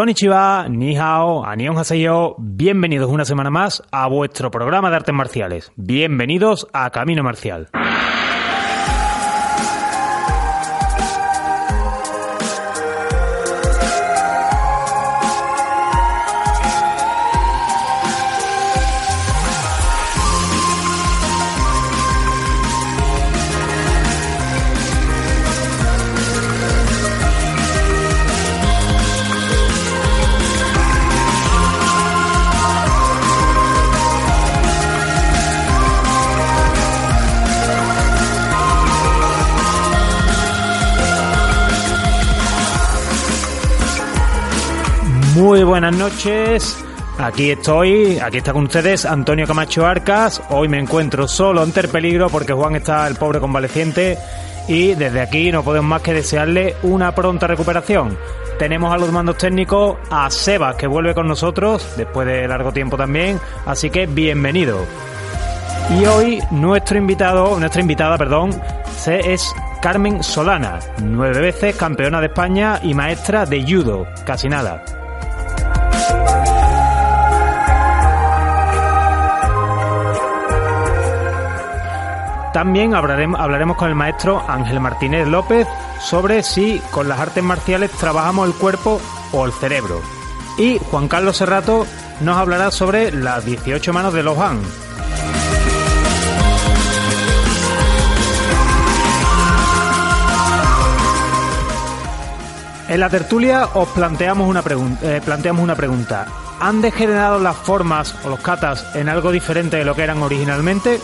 Konnichiwa, ni hao, anion haseyo, bienvenidos una semana más a vuestro programa de artes marciales. Bienvenidos a Camino Marcial. Noches. Aquí estoy, aquí está con ustedes Antonio Camacho Arcas. Hoy me encuentro solo ante el peligro porque Juan está el pobre convaleciente y desde aquí no podemos más que desearle una pronta recuperación. Tenemos a los mandos técnicos a Sebas que vuelve con nosotros después de largo tiempo también, así que bienvenido. Y hoy nuestro invitado, nuestra invitada, perdón, es Carmen Solana, nueve veces campeona de España y maestra de judo, casi nada. También hablaremos, con el maestro Ángel Martínez López sobre si con las artes marciales trabajamos el cuerpo o el cerebro. Y Juan Carlos Serrato nos hablará sobre las 18 manos de Lohan. En la tertulia os planteamos una, eh, planteamos una pregunta. ¿Han degenerado las formas o los katas en algo diferente de lo que eran originalmente?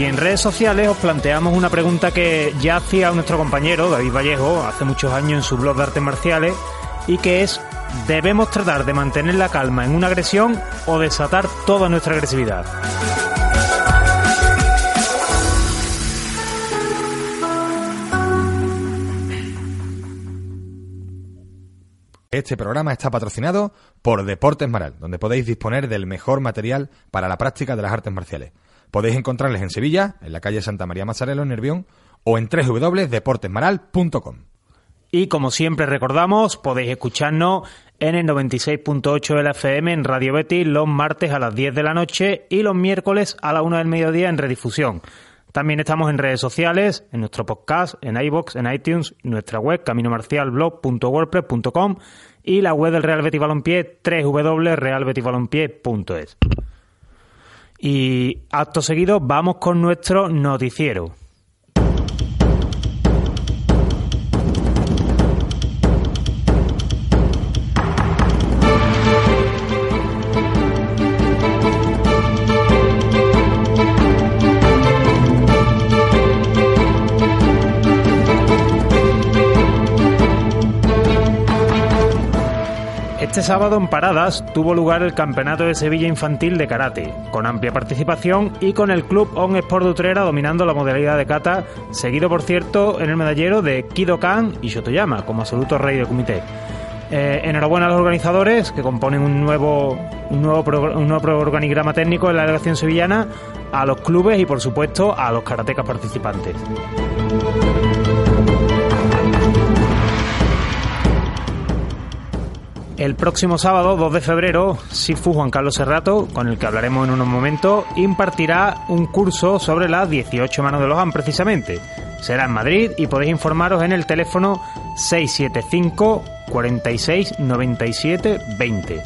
Y en redes sociales os planteamos una pregunta que ya hacía nuestro compañero David Vallejo hace muchos años en su blog de artes marciales y que es ¿debemos tratar de mantener la calma en una agresión o desatar toda nuestra agresividad? Este programa está patrocinado por Deportes Maral, donde podéis disponer del mejor material para la práctica de las artes marciales. Podéis encontrarles en Sevilla, en la calle Santa María Mazarelo, en Nervión, o en www.deportesmaral.com. Y como siempre recordamos, podéis escucharnos en el 96.8 de la FM en Radio Betis los martes a las 10 de la noche y los miércoles a la 1 del mediodía en redifusión. También estamos en redes sociales, en nuestro podcast, en iBox, en iTunes, nuestra web caminomarcialblog.wordpress.com y la web del Real Betis Balompié www.realbetisbalompié.es. Y acto seguido vamos con nuestro noticiero. Este sábado en Paradas tuvo lugar el Campeonato de Sevilla Infantil de Karate, con amplia participación y con el Club On Sport de Utrera dominando la modalidad de kata, seguido por cierto en el medallero de Kido Kan y Shotoyama como absoluto rey del comité. Eh, enhorabuena a los organizadores que componen un nuevo, un, nuevo nuevo organigrama técnico en la delegación sevillana, a los clubes y por supuesto a los karatecas participantes. El próximo sábado, 2 de febrero, Sifu Juan Carlos Serrato, con el que hablaremos en unos momentos, impartirá un curso sobre las 18 manos de Lohan precisamente. Será en Madrid y podéis informaros en el teléfono 675 46 97 20.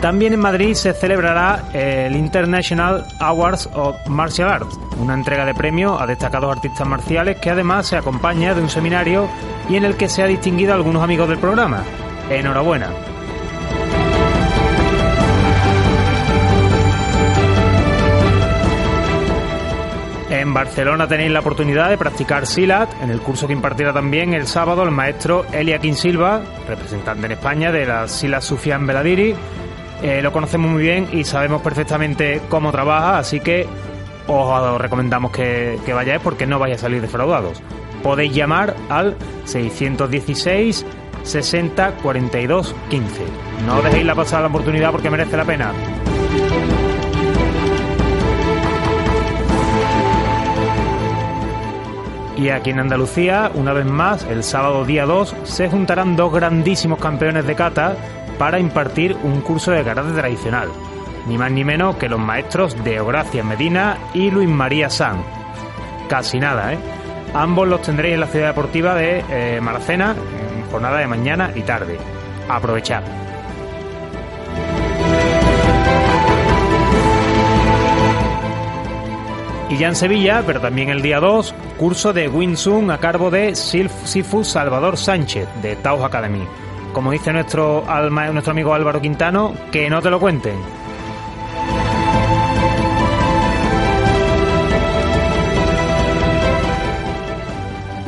También en Madrid se celebrará el International Awards of Martial Arts, una entrega de premios a destacados artistas marciales que además se acompaña de un seminario y en el que se ha distinguido algunos amigos del programa. Enhorabuena. En Barcelona tenéis la oportunidad de practicar SILAT en el curso que impartirá también el sábado el maestro Eliaquín Silva, representante en España de la SILAT Sufian Beladiri, eh, lo conocemos muy bien y sabemos perfectamente cómo trabaja, así que os recomendamos que, que vayáis porque no vais a salir defraudados. Podéis llamar al 616 60 42 15. No dejéis la pasada la oportunidad porque merece la pena. Y aquí en Andalucía, una vez más, el sábado día 2, se juntarán dos grandísimos campeones de kata para impartir un curso de karate tradicional. Ni más ni menos que los maestros de Ogracia Medina y Luis María San. Casi nada, ¿eh? Ambos los tendréis en la ciudad deportiva de eh, Maracena, en jornada de mañana y tarde. Aprovechad. Y ya en Sevilla, pero también el día 2, curso de Wing Chun a cargo de Sifu Salvador Sánchez, de Taos Academy. Como dice nuestro, nuestro amigo Álvaro Quintano, que no te lo cuenten.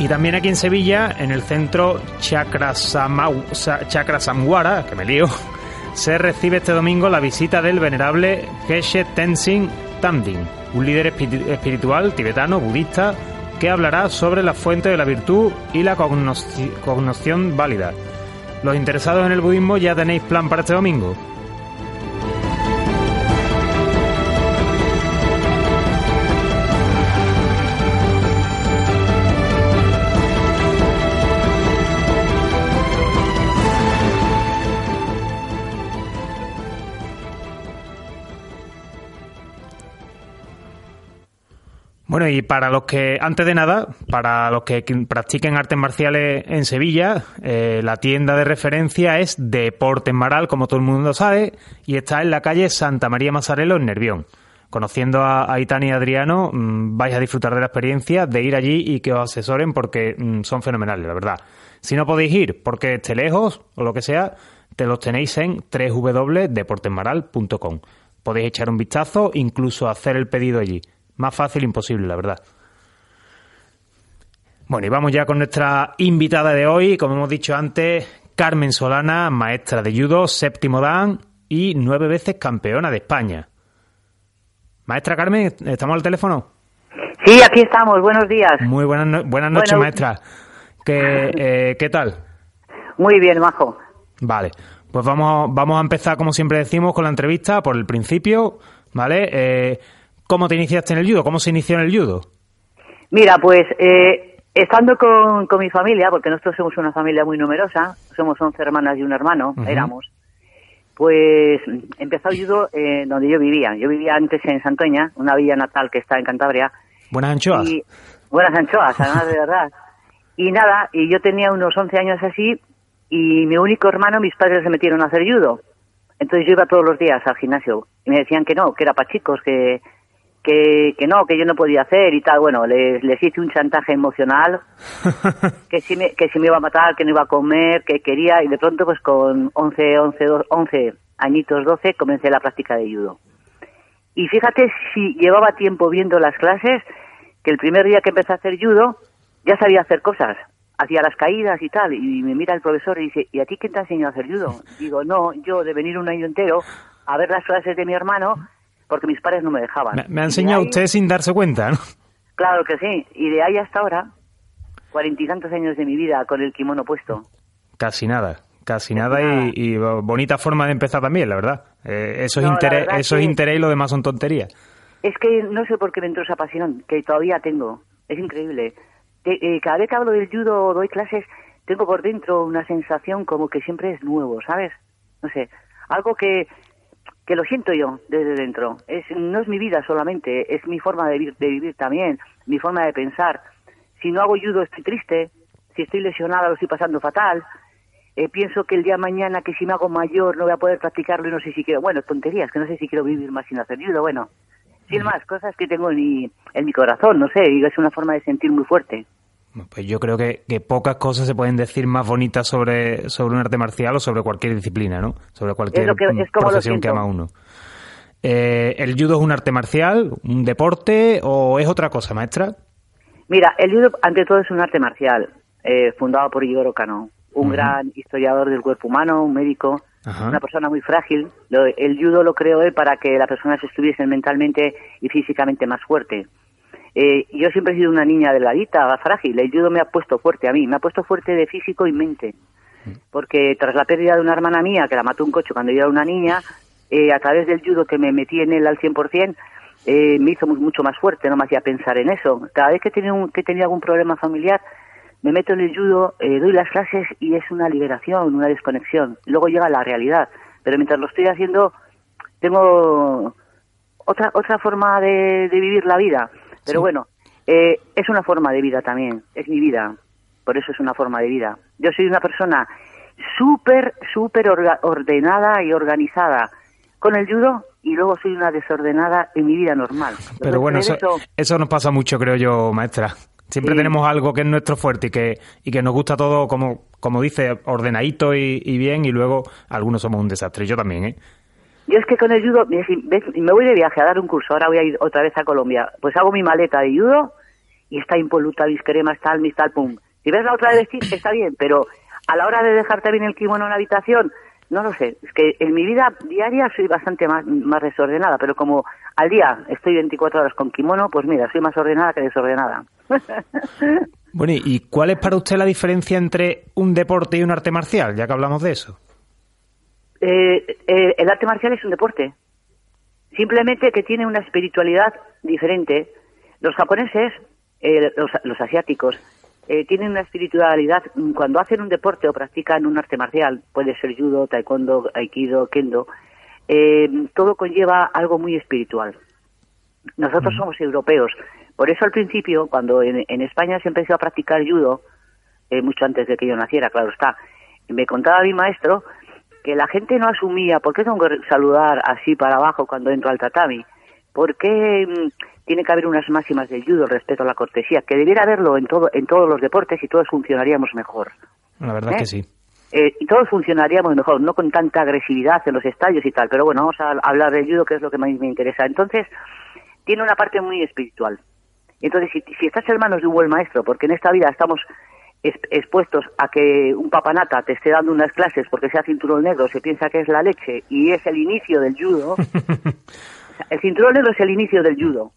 Y también aquí en Sevilla, en el centro Chakrasamwara, que me lío, se recibe este domingo la visita del venerable Geshe Tenzin Tamdin, un líder espiritual tibetano budista que hablará sobre la fuente de la virtud y la cognición válida. Los interesados en el budismo ya tenéis plan para este domingo. Bueno, y para los que, antes de nada, para los que practiquen artes marciales en Sevilla, eh, la tienda de referencia es Deportes Maral, como todo el mundo sabe, y está en la calle Santa María Masarelo, en Nervión. Conociendo a, a Itani y Adriano, mm, vais a disfrutar de la experiencia de ir allí y que os asesoren porque mm, son fenomenales, la verdad. Si no podéis ir porque esté lejos o lo que sea, te los tenéis en www.deportesmaral.com. Podéis echar un vistazo, incluso hacer el pedido allí. Más fácil imposible, la verdad. Bueno, y vamos ya con nuestra invitada de hoy, como hemos dicho antes, Carmen Solana, maestra de judo, séptimo dan y nueve veces campeona de España. Maestra Carmen, ¿estamos al teléfono? Sí, aquí estamos, buenos días. Muy buenas, buenas noches, maestra. ¿Qué, eh, ¿Qué tal? Muy bien, Majo. Vale, pues vamos, vamos a empezar, como siempre decimos, con la entrevista por el principio, ¿vale? Eh, ¿Cómo te iniciaste en el judo? ¿Cómo se inició en el judo? Mira, pues eh, estando con, mi familia, porque nosotros somos una familia muy numerosa, somos 11 hermanas y un hermano, éramos, pues empezó el judo eh, donde yo vivía. Yo vivía antes en Santoña, una villa natal que está en Cantabria. Buenas anchoas. buenas anchoas, además de verdad. Y nada, y yo tenía unos 11 años así, y mi único hermano, mis padres se metieron a hacer judo. Entonces yo iba todos los días al gimnasio y me decían que no, que era para chicos, que, que, que no, que yo no podía hacer y tal. Bueno, les, les hice un chantaje emocional, que si, me, que si me iba a matar, que no iba a comer, que quería, y de pronto pues con 11, 11, 11 añitos, 12, comencé la práctica de judo. Y fíjate si llevaba tiempo viendo las clases, que el primer día que empecé a hacer judo, ya sabía hacer cosas, hacía las caídas y tal, y me mira el profesor y dice, ¿y a ti quién te ha enseñado a hacer judo? Digo, no, yo de venir un año entero a ver las clases de mi hermano, porque mis padres no me dejaban. Me, ha enseñado usted sin darse cuenta, ¿no? Claro que sí, y de ahí hasta ahora, cuarenta y tantos años de mi vida con el kimono puesto. Casi nada, casi nada, Y, bonita forma de empezar también, la verdad. Eh, eso es, interés, eso es interés y lo demás son tonterías. Es que no sé por qué me entró esa pasión, que todavía tengo. Es increíble. Eh, cada vez que hablo del judo o doy clases, tengo por dentro una sensación como que siempre es nuevo, ¿sabes? No sé, algo que, que lo siento yo desde dentro. Es, no es mi vida solamente, es mi forma de vivir, de vivir también, mi forma de pensar. Si no hago judo estoy triste, si estoy lesionada lo estoy pasando fatal. Eh, pienso que el día de mañana que si me hago mayor no voy a poder practicarlo y no sé si quiero, bueno, tonterías, que no sé si quiero vivir más sin hacer judo, bueno, sin más, cosas que tengo en mi, en mi corazón, no sé, es una forma de sentir muy fuerte. Pues yo creo que, pocas cosas se pueden decir más bonitas sobre, sobre un arte marcial o sobre cualquier disciplina, ¿no? Sobre cualquier profesión que ama uno. Eh, ¿El judo es un arte marcial, un deporte o es otra cosa, maestra? Mira, el judo ante todo es un arte marcial, eh, fundado por Igor Cano, un gran historiador del cuerpo humano, un médico, una persona muy frágil. el judo lo creó él para que las personas estuviesen mentalmente y físicamente más fuertes. Eh, yo siempre he sido una niña delgadita, frágil. El judo me ha puesto fuerte a mí, me ha puesto fuerte de físico y mente. Porque tras la pérdida de una hermana mía, que la mató un coche cuando yo era una niña, eh, a través del judo que me metí en él al 100%, eh, me hizo mucho más fuerte, no me hacía pensar en eso. Cada vez que tenía, un, que tenía algún problema familiar, me meto en el judo, eh, doy las clases y es una liberación, una desconexión. Luego llega la realidad, pero mientras lo estoy haciendo, tengo otra otra forma de, vivir la vida. Pero bueno, eh, es una forma de vida también, es mi vida, por eso es una forma de vida. Yo soy una persona súper, súper ordenada y organizada con el judo y luego soy una desordenada en mi vida normal. Pero bueno, eso, eso, nos pasa mucho, creo yo, maestra. Siempre tenemos algo que es nuestro fuerte y que, y que nos gusta todo, como, como dice, ordenadito y, y bien, y luego algunos somos un desastre. Yo también, ¿eh? Yo es que con el judo, me voy de viaje a dar un curso, ahora voy a ir otra vez a Colombia, pues hago mi maleta de judo y está impoluta, mis cremas, tal, mis tal, pum. Si ves la otra de vestir, está bien, pero a la hora de dejarte bien el kimono en la habitación, no lo sé, es que en mi vida diaria soy bastante más, más desordenada, pero como al día estoy 24 horas con kimono, pues mira, soy más ordenada que desordenada. bueno, ¿y cuál es para usted la diferencia entre un deporte y un arte marcial, ya que hablamos de eso? Eh, eh, el arte marcial es un deporte. Simplemente que tiene una espiritualidad diferente. Los japoneses, eh, los, asiáticos, tienen una espiritualidad cuando hacen un deporte o practican un arte marcial, puede ser judo, taekwondo, aikido, kendo, todo conlleva algo muy espiritual. Nosotros somos europeos, por eso al principio, cuando en, en España se empezó a practicar judo, mucho antes de que yo naciera, claro está, me contaba mi maestro que la gente no asumía, ¿por qué tengo que saludar así para abajo cuando entro al tatami? ¿Por qué mm, tiene que haber unas máximas del judo, respeto a la cortesía? Que debiera haberlo en, todo, en todos los deportes y todos funcionaríamos mejor. La verdad que ¿Eh? sí. Eh, y todos funcionaríamos mejor, no con tanta agresividad en los estadios y tal. Pero bueno, vamos a hablar del judo, que es lo que más me interesa. Entonces, tiene una parte muy espiritual. Entonces, si, si estás en manos de un buen maestro, porque en esta vida estamos expuestos a que un papanata te esté dando unas clases porque sea cinturón negro, se piensa que es la leche y es el inicio del judo. el cinturón negro es el inicio del judo.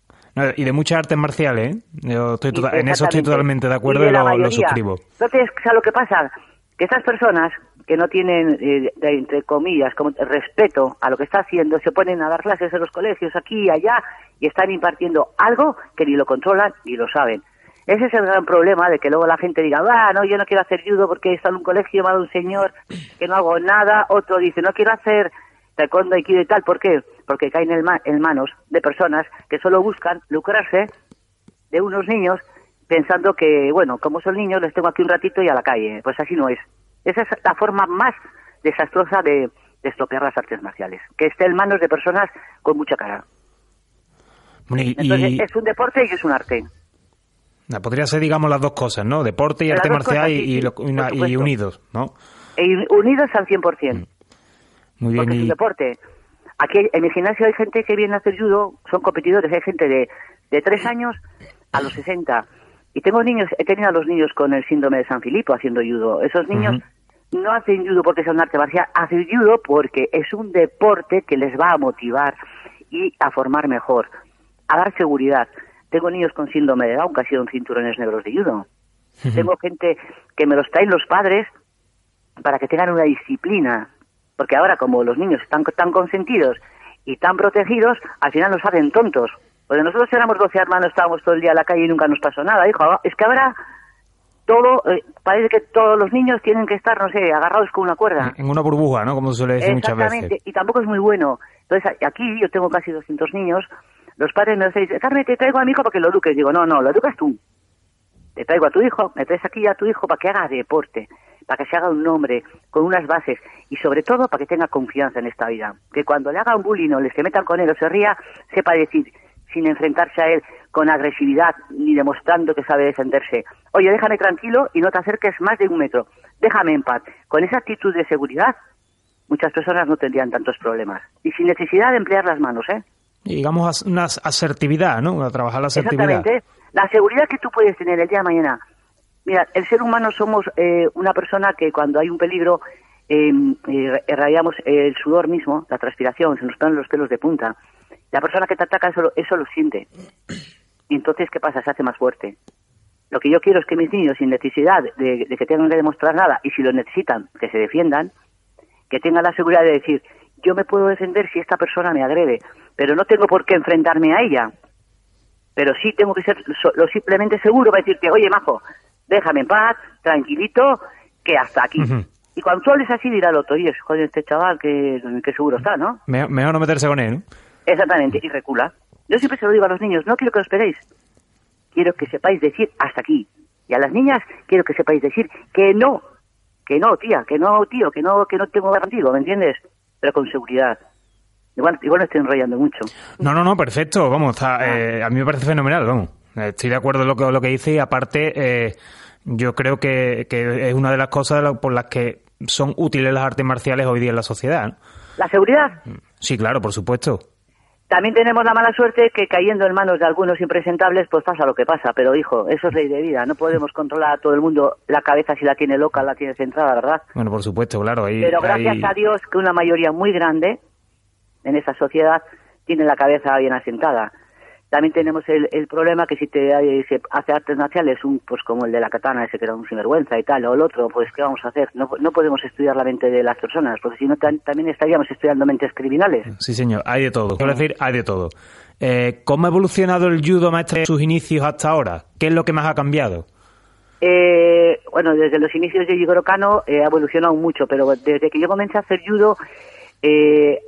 y de muchas artes marciales, ¿eh? en eso estoy totalmente de acuerdo y, lo, suscribo. Entonces, ¿sabes lo que pasa? Que estas personas que no tienen, eh, entre comillas, como respeto a lo que está haciendo, se ponen a dar clases en los colegios aquí y allá y están impartiendo algo que ni lo controlan ni lo saben. Ese es el gran problema de que luego la gente diga, ah, no, yo no quiero hacer judo porque está en un colegio, va un señor que no hago nada. Otro dice, no quiero hacer taekwondo, aikido y tal. ¿Por qué? Porque caen en, manos de personas que solo buscan lucrarse de unos niños pensando que, bueno, como son niños, les tengo aquí un ratito y a la calle. Pues así no es. Esa es la forma más desastrosa de, estropear las artes marciales, que esté en manos de personas con mucha cara. Entonces, es un deporte y es un arte. Podría ser, digamos, las dos cosas, ¿no? Deporte y arte marcial y, unidos, ¿no? unidos al 100%. Mm. Muy bien. Porque es un deporte. Aquí en mi gimnasio hay gente que viene a hacer judo, son competidores, hay gente de, de 3 años a los 60. Y tengo niños, he tenido a los niños con el síndrome de San Filipo haciendo judo. Esos niños no hacen judo porque sea un arte marcial, hacen judo porque es un deporte que les va a motivar y a formar mejor, a dar seguridad. Tengo niños con síndrome de Down que sido cinturones negros de judo. Tengo gente que me los traen los padres para que tengan una disciplina. Porque ahora, como los niños están tan consentidos y tan protegidos, al final nos hacen tontos. Porque nosotros éramos 12 hermanos, estábamos todo el día en la calle y nunca nos pasó nada. Hijo, es que ahora todo, eh, parece que todos los niños tienen que estar, no sé, agarrados con una cuerda. En una burbuja, ¿no? Como se suele decir muchas veces. y tampoco es muy bueno. Entonces, aquí yo tengo casi 200 niños los padres me dicen, Carmen, te traigo a mi hijo para que lo eduques. Digo, no, no, lo educas tú. Te traigo a tu hijo, me traes aquí a tu hijo para que haga deporte, para que se haga un nombre, con unas bases y sobre todo para que tenga confianza en esta vida. Que cuando le haga un bullying o le se metan con él o se ría, sepa decir, sin enfrentarse a él con agresividad ni demostrando que sabe defenderse. Oye, déjame tranquilo y no te acerques más de un metro. Déjame en paz. Con esa actitud de seguridad, muchas personas no tendrían tantos problemas. Y sin necesidad de emplear las manos, ¿eh? Digamos, una asertividad, ¿no? A trabajar la asertividad. Exactamente. La seguridad que tú puedes tener el día de mañana. Mira, el ser humano somos eh, una persona que cuando hay un peligro em, eh, irradiamos el sudor mismo, la transpiración, se nos ponen los pelos de punta. La persona que te ataca eso, eso lo siente. Y entonces, ¿qué pasa? Se hace más fuerte. Lo que yo quiero es que mis niños, sin necesidad de, de que tengan que demostrar nada, y si lo necesitan, que se defiendan, que tengan la seguridad de decir, yo me puedo defender si esta persona me agrede, pero no tengo por qué enfrentarme a ella. Pero sí tengo que ser lo simplemente seguro para decirte, oye, majo, déjame en paz, tranquilito, que hasta aquí. Y cuando tú hables así, dirá el otro, oye, joder, este chaval que, que seguro está, ¿no? mejor no meterse con él, Exactamente, y recula. Yo siempre se lo digo a los niños, no quiero que os esperéis. Quiero que sepáis decir hasta aquí. Y a las niñas quiero que sepáis decir que no, que no, tía, que no, tío, que no, que no tengo contigo, ¿me entiendes? Pero con seguridad. Igual, igual estoy enrollando mucho. No, no, no, perfecto, vamos, ah. eh, a mí me parece fenomenal, vamos. Estoy de acuerdo en lo que, lo que dice y aparte eh, yo creo que, que, es una de las cosas por las que son útiles las artes marciales hoy día en la sociedad. ¿La seguridad? Sí, claro, por supuesto. También tenemos la mala suerte que cayendo en manos de algunos impresentables, pues pasa lo que pasa. Pero, hijo, eso es ley de vida. No podemos controlar a todo el mundo la cabeza si la tiene loca, la tiene centrada, ¿verdad? Bueno, por supuesto, claro. Pero gracias a Dios que una mayoría muy grande en esa sociedad tiene la cabeza bien asentada. También tenemos el, el problema que si te se hace artes marciales, un, pues como el de la katana, ese que era un sinvergüenza y tal, o el otro, pues ¿qué vamos a hacer? No, no podemos estudiar la mente de las personas, porque si no también estaríamos estudiando mentes criminales. Sí, señor, hay de todo. Quiero decir, hay de todo. Eh, ¿Cómo ha evolucionado el judo, maestro, de sus inicios hasta ahora? ¿Qué es lo que más ha cambiado? Eh, bueno, desde los inicios de Yigoro Kano eh, ha evolucionado mucho, pero desde que yo comencé a hacer judo eh,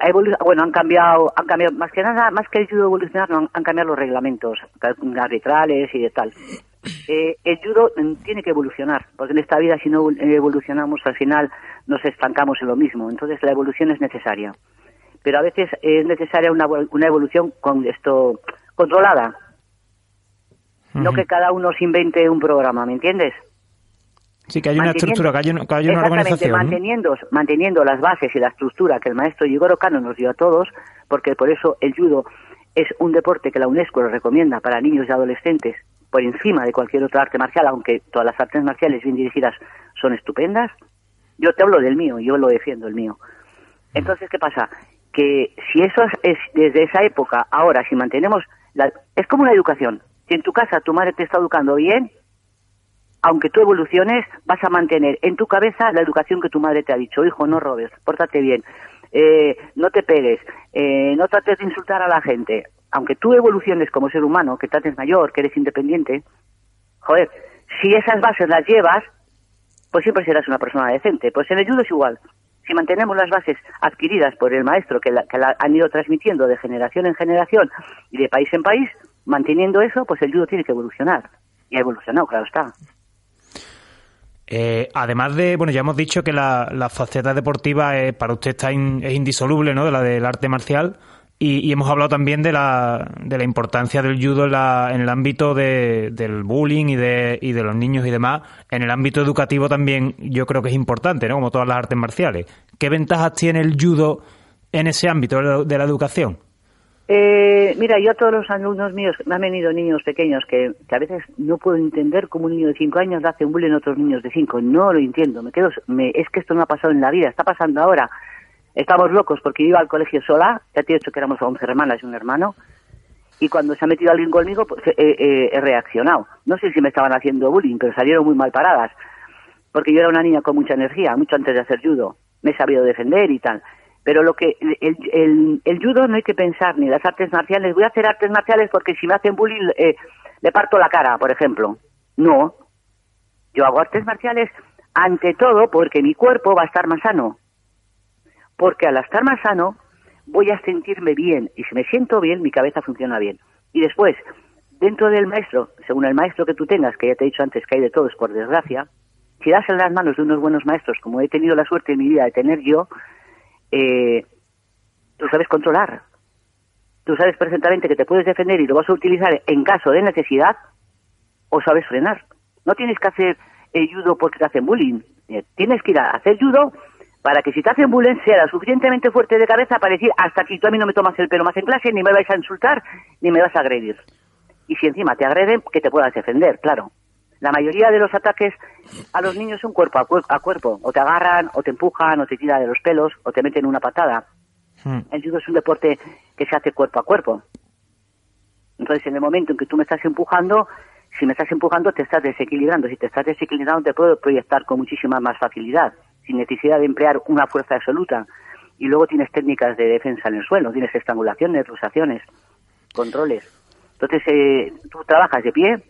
bueno, han cambiado, han cambiado, más que nada, más que el judo evolucionar, no, han, cambiado los reglamentos arbitrales y de tal. Eh, el judo tiene que evolucionar, porque en esta vida si no evolucionamos al final nos estancamos en lo mismo. Entonces la evolución es necesaria, pero a veces es necesaria una, una evolución con esto controlada, no que cada uno se invente un programa, ¿me entiendes? Sí, que hay una estructura, que hay, una, organización. Manteniendo, manteniendo las bases y la estructura que el maestro Yigoro Kano nos dio a todos, porque por eso el judo es un deporte que la UNESCO lo recomienda para niños y adolescentes por encima de cualquier otra arte marcial, aunque todas las artes marciales bien dirigidas son estupendas. Yo te hablo del mío, yo lo defiendo el mío. Entonces, ¿qué pasa? Que si eso es, desde esa época, ahora, si mantenemos, la, es como una educación. Si en tu casa tu madre te está educando bien, aunque tú evoluciones, vas a mantener en tu cabeza la educación que tu madre te ha dicho. Hijo, no robes, pórtate bien, eh, no te pegues, eh, no trates de insultar a la gente. Aunque tú evoluciones como ser humano, que trates mayor, que eres independiente, joder, si esas bases las llevas, pues siempre serás una persona decente. Pues en el judo es igual. Si mantenemos las bases adquiridas por el maestro, que la, que la han ido transmitiendo de generación en generación y de país en país, manteniendo eso, pues el judo tiene que evolucionar. Y ha evolucionado, claro está. Eh, además de, bueno, ya hemos dicho que la, la faceta deportiva para usted está es indisoluble, ¿no? De la del arte marcial. Y, hemos hablado también de la, de la importancia del judo en, la, en el ámbito de, del bullying y de, y de los niños y demás. En el ámbito educativo también yo creo que es importante, ¿no? Como todas las artes marciales. ¿Qué ventajas tiene el judo en ese ámbito de la educación? Eh, mira, yo a todos los alumnos míos, me han venido niños pequeños que, a veces no puedo entender cómo un niño de 5 años hace un bullying a otros niños de 5. No lo entiendo. Me quedo, me, es que esto no ha pasado en la vida, está pasando ahora. Estamos locos porque iba al colegio sola, ya te he dicho que éramos 11 hermanas y un hermano, y cuando se ha metido alguien conmigo, pues he reaccionado. No sé si me estaban haciendo bullying, pero salieron muy mal paradas, porque yo era una niña con mucha energía, mucho antes de hacer judo. Me he sabido defender y tal. Pero lo que el, judo no hay que pensar, ni las artes marciales. Voy a hacer artes marciales porque si me hacen bullying eh, le parto la cara, por ejemplo. No. Yo hago artes marciales ante todo porque mi cuerpo va a estar más sano. Porque al estar más sano voy a sentirme bien. Y si me siento bien, mi cabeza funciona bien. Y después, dentro del maestro, según el maestro que tú tengas, que ya te he dicho antes que hay de todos, por desgracia, si das en las manos de unos buenos maestros, como he tenido la suerte en mi vida de tener yo, eh, tú sabes controlar. Tú sabes perfectamente que te puedes defender y lo vas a utilizar en caso de necesidad o sabes frenar. No tienes que hacer judo porque te hacen bullying. Eh, tienes que ir a hacer judo para que si te hacen bullying sea suficientemente fuerte de cabeza para decir hasta aquí tú a mí no me tomas el pelo más en clase, ni me vais a insultar, ni me vas a agredir. Y si encima te agreden, que te puedas defender, claro. La mayoría de los ataques a los niños son cuerpo a, cuerpo. O te agarran, o te empujan, o te tiran de los pelos, o te meten una patada. Hmm. El judo es un deporte que se hace cuerpo a cuerpo. Entonces, en el momento en que tú me estás empujando, si me estás empujando, te estás desequilibrando. Si te estás desequilibrando, te puedo proyectar con muchísima más facilidad, sin necesidad de emplear una fuerza absoluta. y luego tienes técnicas de defensa en el suelo, tienes estrangulaciones, lusaciones, controles. Entonces, eh, tú trabajas de pie,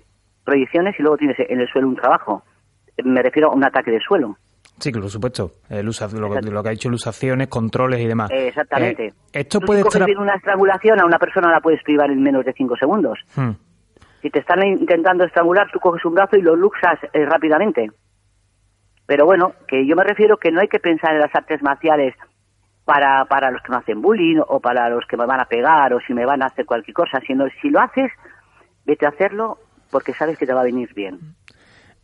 proyecciones y luego tienes en el suelo un trabajo. Me refiero a un ataque de suelo. Sí, por supuesto. El usa, lo, lo, que ha dicho, lusaciones, controles y demás. exactamente. Eh, esto puede si una estrangulación, a una persona la puedes privar en menos de cinco segundos. Hmm. Si te están intentando estrangular, tú coges un brazo y lo luxas eh, rápidamente. Pero bueno, que yo me refiero que no hay que pensar en las artes marciales para, para los que me hacen bullying o para los que me van a pegar o si me van a hacer cualquier cosa, sino si lo haces, vete a hacerlo porque sabes que te va a venir bien.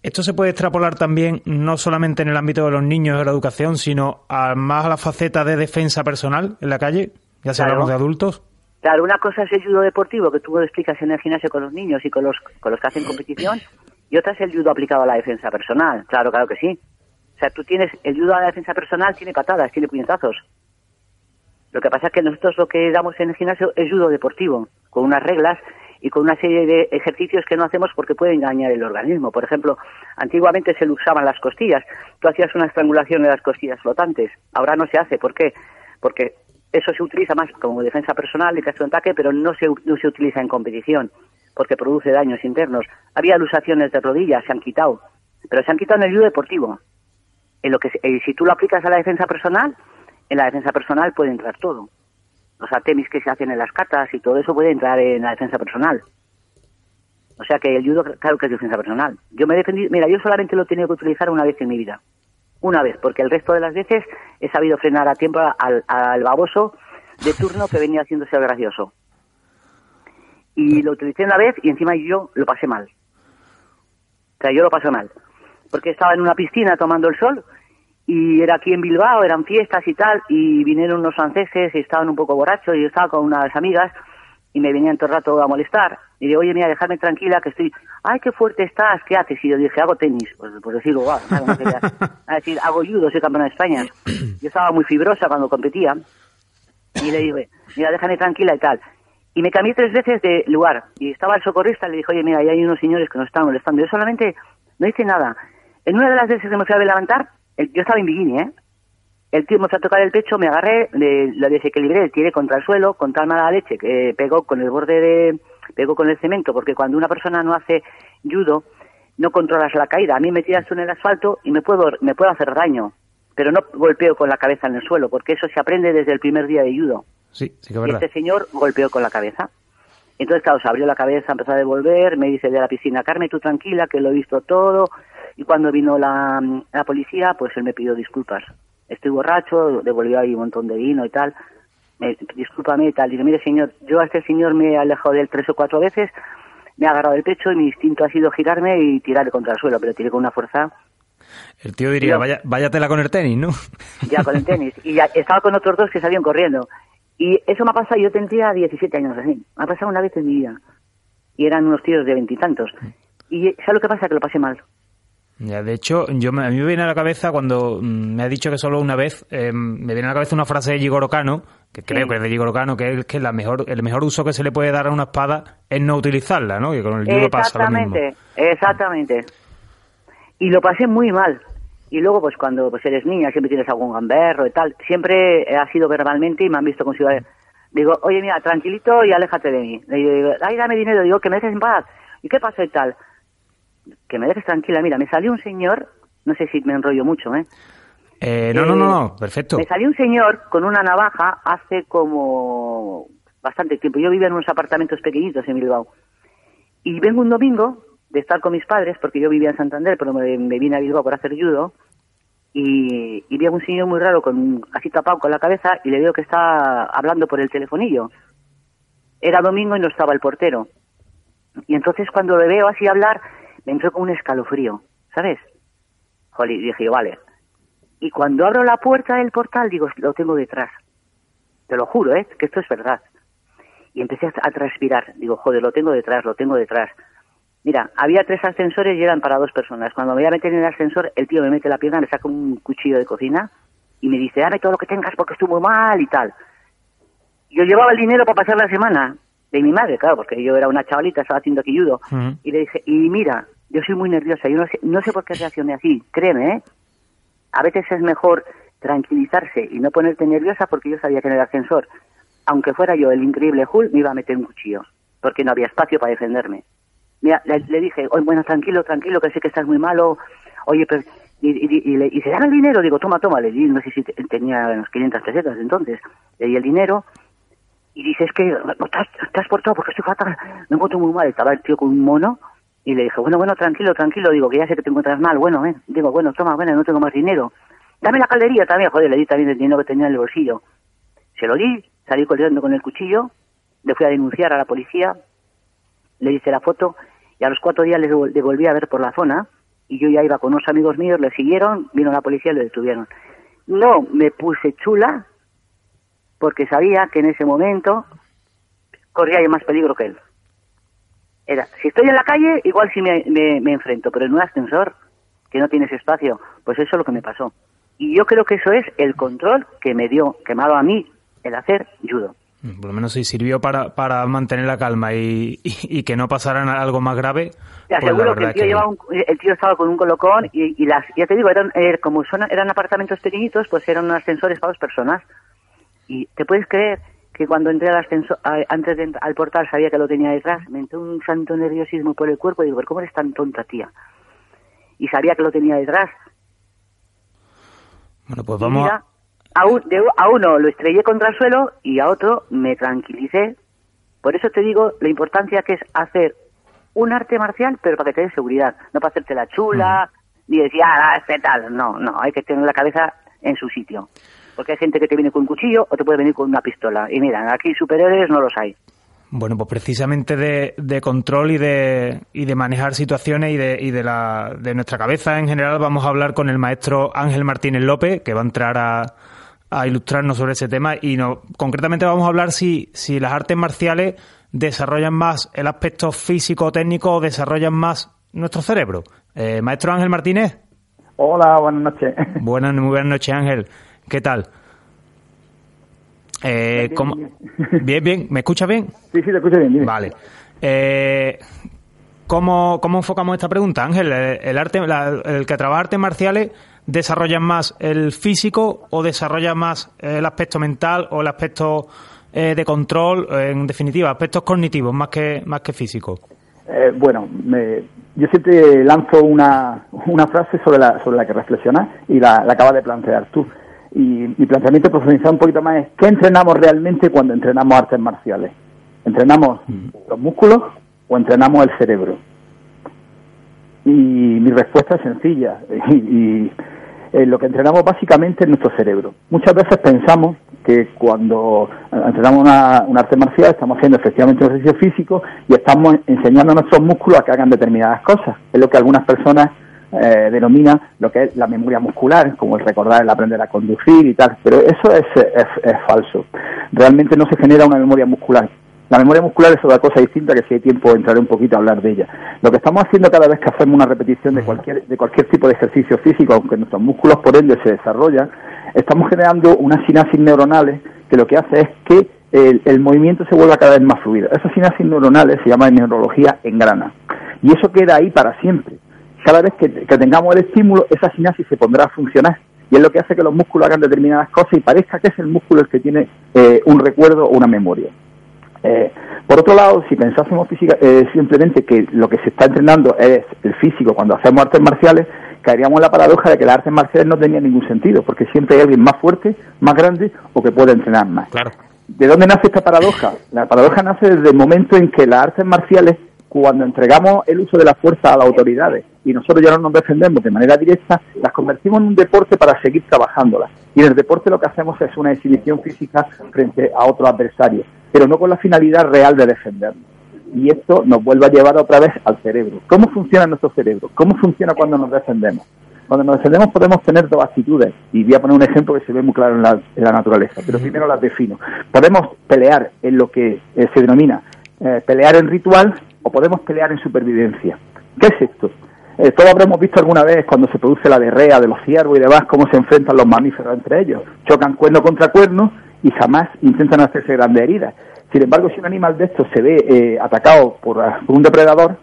Esto se puede extrapolar también no solamente en el ámbito de los niños de la educación, sino a más a la faceta de defensa personal en la calle, ya sea hablamos de adultos. Claro, una cosa es el judo deportivo que tú explicas en el gimnasio con los niños y con los, con los que hacen competición, y otra es el judo aplicado a la defensa personal. Claro, claro que sí. O sea, tú tienes, el judo a la defensa personal tiene patadas, tiene puñetazos. Lo que pasa es que nosotros lo que damos en el gimnasio es judo deportivo, con unas reglas y con una serie de ejercicios que no hacemos porque pueden dañar el organismo. Por ejemplo, antiguamente se usaban las costillas. Tú hacías una estrangulación de las costillas flotantes. Ahora no se hace. ¿Por qué? Porque eso se utiliza más como defensa personal, de caso de ataque, pero no se, no se utiliza en competición porque produce daños internos. Había lusaciones de rodillas, se han quitado, pero se han quitado en el judo deportivo. En lo que eh, si tú lo aplicas a la defensa personal, en la defensa personal puede entrar todo o sea, temis que se hacen en las catas y todo eso puede entrar en la defensa personal. O sea que el judo, claro que es defensa personal. Yo me defendí, mira, yo solamente lo he tenido que utilizar una vez en mi vida. Una vez, porque el resto de las veces he sabido frenar a tiempo al, baboso de turno que venía haciéndose gracioso. Y lo utilicé una vez y encima yo lo pasé mal. O sea, yo lo pasé mal. Porque estaba en una piscina tomando el sol y era aquí en Bilbao, eran fiestas y tal, y vinieron unos franceses y estaban un poco borrachos, y yo estaba con unas amigas y me venían todo el rato a molestar. Y digo, oye, mira, déjame tranquila que estoy, ay, qué fuerte estás, ¿qué haces? Y yo dije, hago tenis. Pues, pues decirlo, wow, a decir, hago judo, soy campeona de España. Yo estaba muy fibrosa cuando competía, y le dije, mira, déjame tranquila y tal. Y me cambié tres veces de lugar, y estaba el socorrista, le dije, oye, mira, ahí hay unos señores que nos están molestando. Yo solamente no hice nada. En una de las veces que me fui a levantar, yo estaba en bikini, ¿eh? El tío me fue a tocar el pecho, me agarré, le, lo desequilibré, tiré contra el suelo, con tal mala leche que pegó con el borde de, pegó con el cemento, porque cuando una persona no hace judo, no controlas la caída. A mí me tiras en el asfalto y me puedo, me puedo hacer daño, pero no golpeo con la cabeza en el suelo, porque eso se aprende desde el primer día de judo. Sí, sí que verdad. Y este señor golpeó con la cabeza. Entonces, claro, se abrió la cabeza, empezó a devolver, me dice de la piscina, Carmen, tú tranquila, que lo he visto todo, y cuando vino la, la policía, pues él me pidió disculpas. Estoy borracho, devolvió ahí un montón de vino y tal. Me, discúlpame y tal. Dice, mire señor, yo a este señor me he alejado de él tres o cuatro veces, me ha agarrado el pecho y mi instinto ha sido girarme y tirarle contra el suelo, pero tiré con una fuerza. El tío diría, vaya, váyatela con el tenis, ¿no? Ya, con el tenis. Y ya estaba con otros dos que salían corriendo. Y eso me ha pasado, yo tendría 17 años así. Me ha pasado una vez en mi vida. Y eran unos tíos de veintitantos. Y, y ¿sabes lo que pasa? Que lo pasé mal. Ya, de hecho, yo a mí me viene a la cabeza cuando mm, me ha dicho que solo una vez, eh, me viene a la cabeza una frase de Gigoro Kano, que creo que es de Gigoro Kano, que es que la mejor, el mejor uso que se le puede dar a una espada es no utilizarla, ¿no? Que con el judo pasa lo mismo. Exactamente, Y lo pasé muy mal. Y luego, pues cuando pues eres niña, siempre tienes algún gamberro y tal. Siempre ha sido verbalmente y me han visto con ciudad. Digo, oye, mira, tranquilito y aléjate de mí. Le digo, ay, dame dinero. Digo, que me dejes en paz. ¿Y qué pasa y tal? Que me dejes tranquila. Mira, me salió un señor, no sé si me enrollo mucho, ¿eh? eh no, no, no, no, perfecto. Me salió un señor con una navaja hace como bastante tiempo. Yo vivía en unos apartamentos pequeñitos en Bilbao. Y vengo un domingo de estar con mis padres, porque yo vivía en Santander, pero me, vine a Bilbao por hacer judo. Y, y vi a un señor muy raro, con así tapado con la cabeza, y le veo que está hablando por el telefonillo. Era domingo y no estaba el portero. Y entonces cuando le veo así hablar, me entró con un escalofrío, ¿sabes? Jolly, dije, vale. Y cuando abro la puerta del portal, digo, lo tengo detrás. Te lo juro, ¿eh? Que esto es verdad. Y empecé a, transpirar. Digo, joder, lo tengo detrás, lo tengo detrás. Mira, había tres ascensores y eran para dos personas. Cuando me voy a meter en el ascensor, el tío me mete la pierna, me saca un cuchillo de cocina y me dice, dame todo lo que tengas porque estuvo mal y tal. Yo llevaba el dinero para pasar la semana de mi madre, claro, porque yo era una chavalita, estaba haciendo aquí judo. Y le dije, y mira, yo soy muy nerviosa, yo no sé, no sé por qué reaccioné así, créeme, ¿eh? A veces es mejor tranquilizarse y no ponerte nerviosa porque yo sabía que en el ascensor, aunque fuera yo el increíble Hulk, me iba a meter un cuchillo, porque no había espacio para defenderme. Mira, le, dije, oye, bueno, tranquilo, tranquilo, que sé que estás muy malo, oye, pero... Y, y, y, se dan el dinero, digo, toma, toma, le di, no sé si tenía unos 500 pesetas entonces, le di el dinero, y dice, es que estás, estás portado porque estoy fatal, me encuentro muy mal, estaba el tío con un mono, y le dije, bueno, bueno, tranquilo, tranquilo, digo, que ya sé que te encuentras mal, bueno, eh. digo, bueno, toma, bueno, no tengo más dinero, dame la caldería también, joder, le di también el dinero que tenía en el bolsillo. Se lo di, salí corriendo con el cuchillo, le fui a denunciar a la policía, le hice la foto y a los cuatro días le devolví a ver por la zona y yo ya iba con unos amigos míos, le siguieron, vino la policía y le detuvieron. No me puse chula porque sabía que en ese momento corría yo más peligro que él. Era, si estoy en la calle, igual sí me, me enfrento, pero en un ascensor, que no tienes espacio, pues eso es lo que me pasó. Y yo creo que eso es el control que me dio, que me ha dado a mí el hacer judo. Mm, por lo menos sí sirvió para, para mantener la calma y, y, que no pasara algo más grave. Te pues aseguro que, el tío, el tío estaba con un colocón y, y las, ya te digo, eran, er, como son, eran apartamentos pequeñitos, pues eran ascensores para dos personas. Y te puedes creer que cuando entré al ascensor, antes de, al portal sabía que lo tenía detrás, me entró un santo nerviosismo por el cuerpo y digo, ¿cómo eres tan tonta, tía? Y sabía que lo tenía detrás. Bueno, pues vamos a... A, uno lo estrellé contra el suelo y a otro me tranquilicé. Por eso te digo la importancia que es hacer un arte marcial, pero para que te dé seguridad, no para hacerte la chula, ni decir, ah, este tal. No, no, hay que tener la cabeza en su sitio. Porque hay gente que te viene con un cuchillo o te puede venir con una pistola. Y mira, aquí superiores no los hay. Bueno, pues precisamente de, de, control y de, y de manejar situaciones y, de, y de, la, de nuestra cabeza en general vamos a hablar con el maestro Ángel Martínez López, que va a entrar a, a ilustrarnos sobre ese tema y no, concretamente vamos a hablar si, si las artes marciales desarrollan más el aspecto físico-técnico o desarrollan más nuestro cerebro. Eh, maestro Ángel Martínez. Hola, buenas noches. Buenas, muy buenas noches Ángel. ¿Qué tal? Eh, bien, bien, ¿Me escucha bien? Sí, sí, te escucho bien. Vale. Eh, ¿cómo, ¿Cómo enfocamos esta pregunta, Ángel? ¿El, arte, el que trabaja artes marciales desarrolla más el físico o desarrolla más el aspecto mental o el aspecto eh, de control, en definitiva, aspectos cognitivos más que, más que físicos? Eh, bueno, yo siempre lanzo una, una frase sobre la, sobre la que reflexionas y la, la acabas de plantear tú. Y mi planteamiento profundizado un poquito más es, ¿qué entrenamos realmente cuando entrenamos artes marciales? ¿Entrenamos los músculos o entrenamos el cerebro? Y mi respuesta es sencilla. Y, eh, lo que entrenamos básicamente es nuestro cerebro. Muchas veces pensamos que cuando entrenamos una, una, arte marcial estamos haciendo efectivamente un ejercicio físico y estamos enseñando a nuestros músculos a que hagan determinadas cosas. Es lo que algunas personas eh, denomina lo que es la memoria muscular, como el recordar, el aprender a conducir y tal, pero eso es, es, falso. Realmente no se genera una memoria muscular. La memoria muscular es otra cosa distinta que si hay tiempo entraré un poquito a hablar de ella. Lo que estamos haciendo cada vez que hacemos una repetición de cualquier, de cualquier tipo de ejercicio físico, aunque nuestros músculos por ende se desarrollan, estamos generando unas sinapsis neuronales que lo que hace es que el, el movimiento se vuelva cada vez más fluido. Esas sinapsis neuronales se llaman en neurología engrana. Y eso queda ahí para siempre cada vez que, tengamos el estímulo, esa sinapsis se pondrá a funcionar y es lo que hace que los músculos hagan determinadas cosas y parezca que es el músculo el que tiene eh, un recuerdo o una memoria. Eh, por otro lado, si pensásemos física, eh, simplemente que lo que se está entrenando es el físico cuando hacemos artes marciales, caeríamos en la paradoja de que las artes marciales no tenían ningún sentido, porque siempre hay alguien más fuerte, más grande o que puede entrenar más. Claro. ¿De dónde nace esta paradoja? La paradoja nace desde el momento en que las artes marciales cuando entregamos el uso de la fuerza a las autoridades y nosotros ya no nos defendemos de manera directa, las convertimos en un deporte para seguir trabajándolas. Y en el deporte lo que hacemos es una exhibición física frente a otros adversarios, pero no con la finalidad real de defendernos. Y esto nos vuelve a llevar otra vez al cerebro. ¿Cómo funciona nuestro cerebro? ¿Cómo funciona cuando nos defendemos? Cuando nos defendemos podemos tener dos actitudes, y voy a poner un ejemplo que se ve muy claro en la, naturaleza, pero primero las defino. Podemos pelear en lo que eh, se denomina eh, pelear en ritual o podemos pelear en supervivencia. ¿Qué es esto? Eh, todos habremos visto alguna vez cuando se produce la derrea de los ciervos y demás cómo se enfrentan los mamíferos entre ellos. Chocan cuerno contra cuerno y jamás intentan hacerse grandes heridas. Sin embargo, si un animal de estos se ve eh, atacado por, un depredador,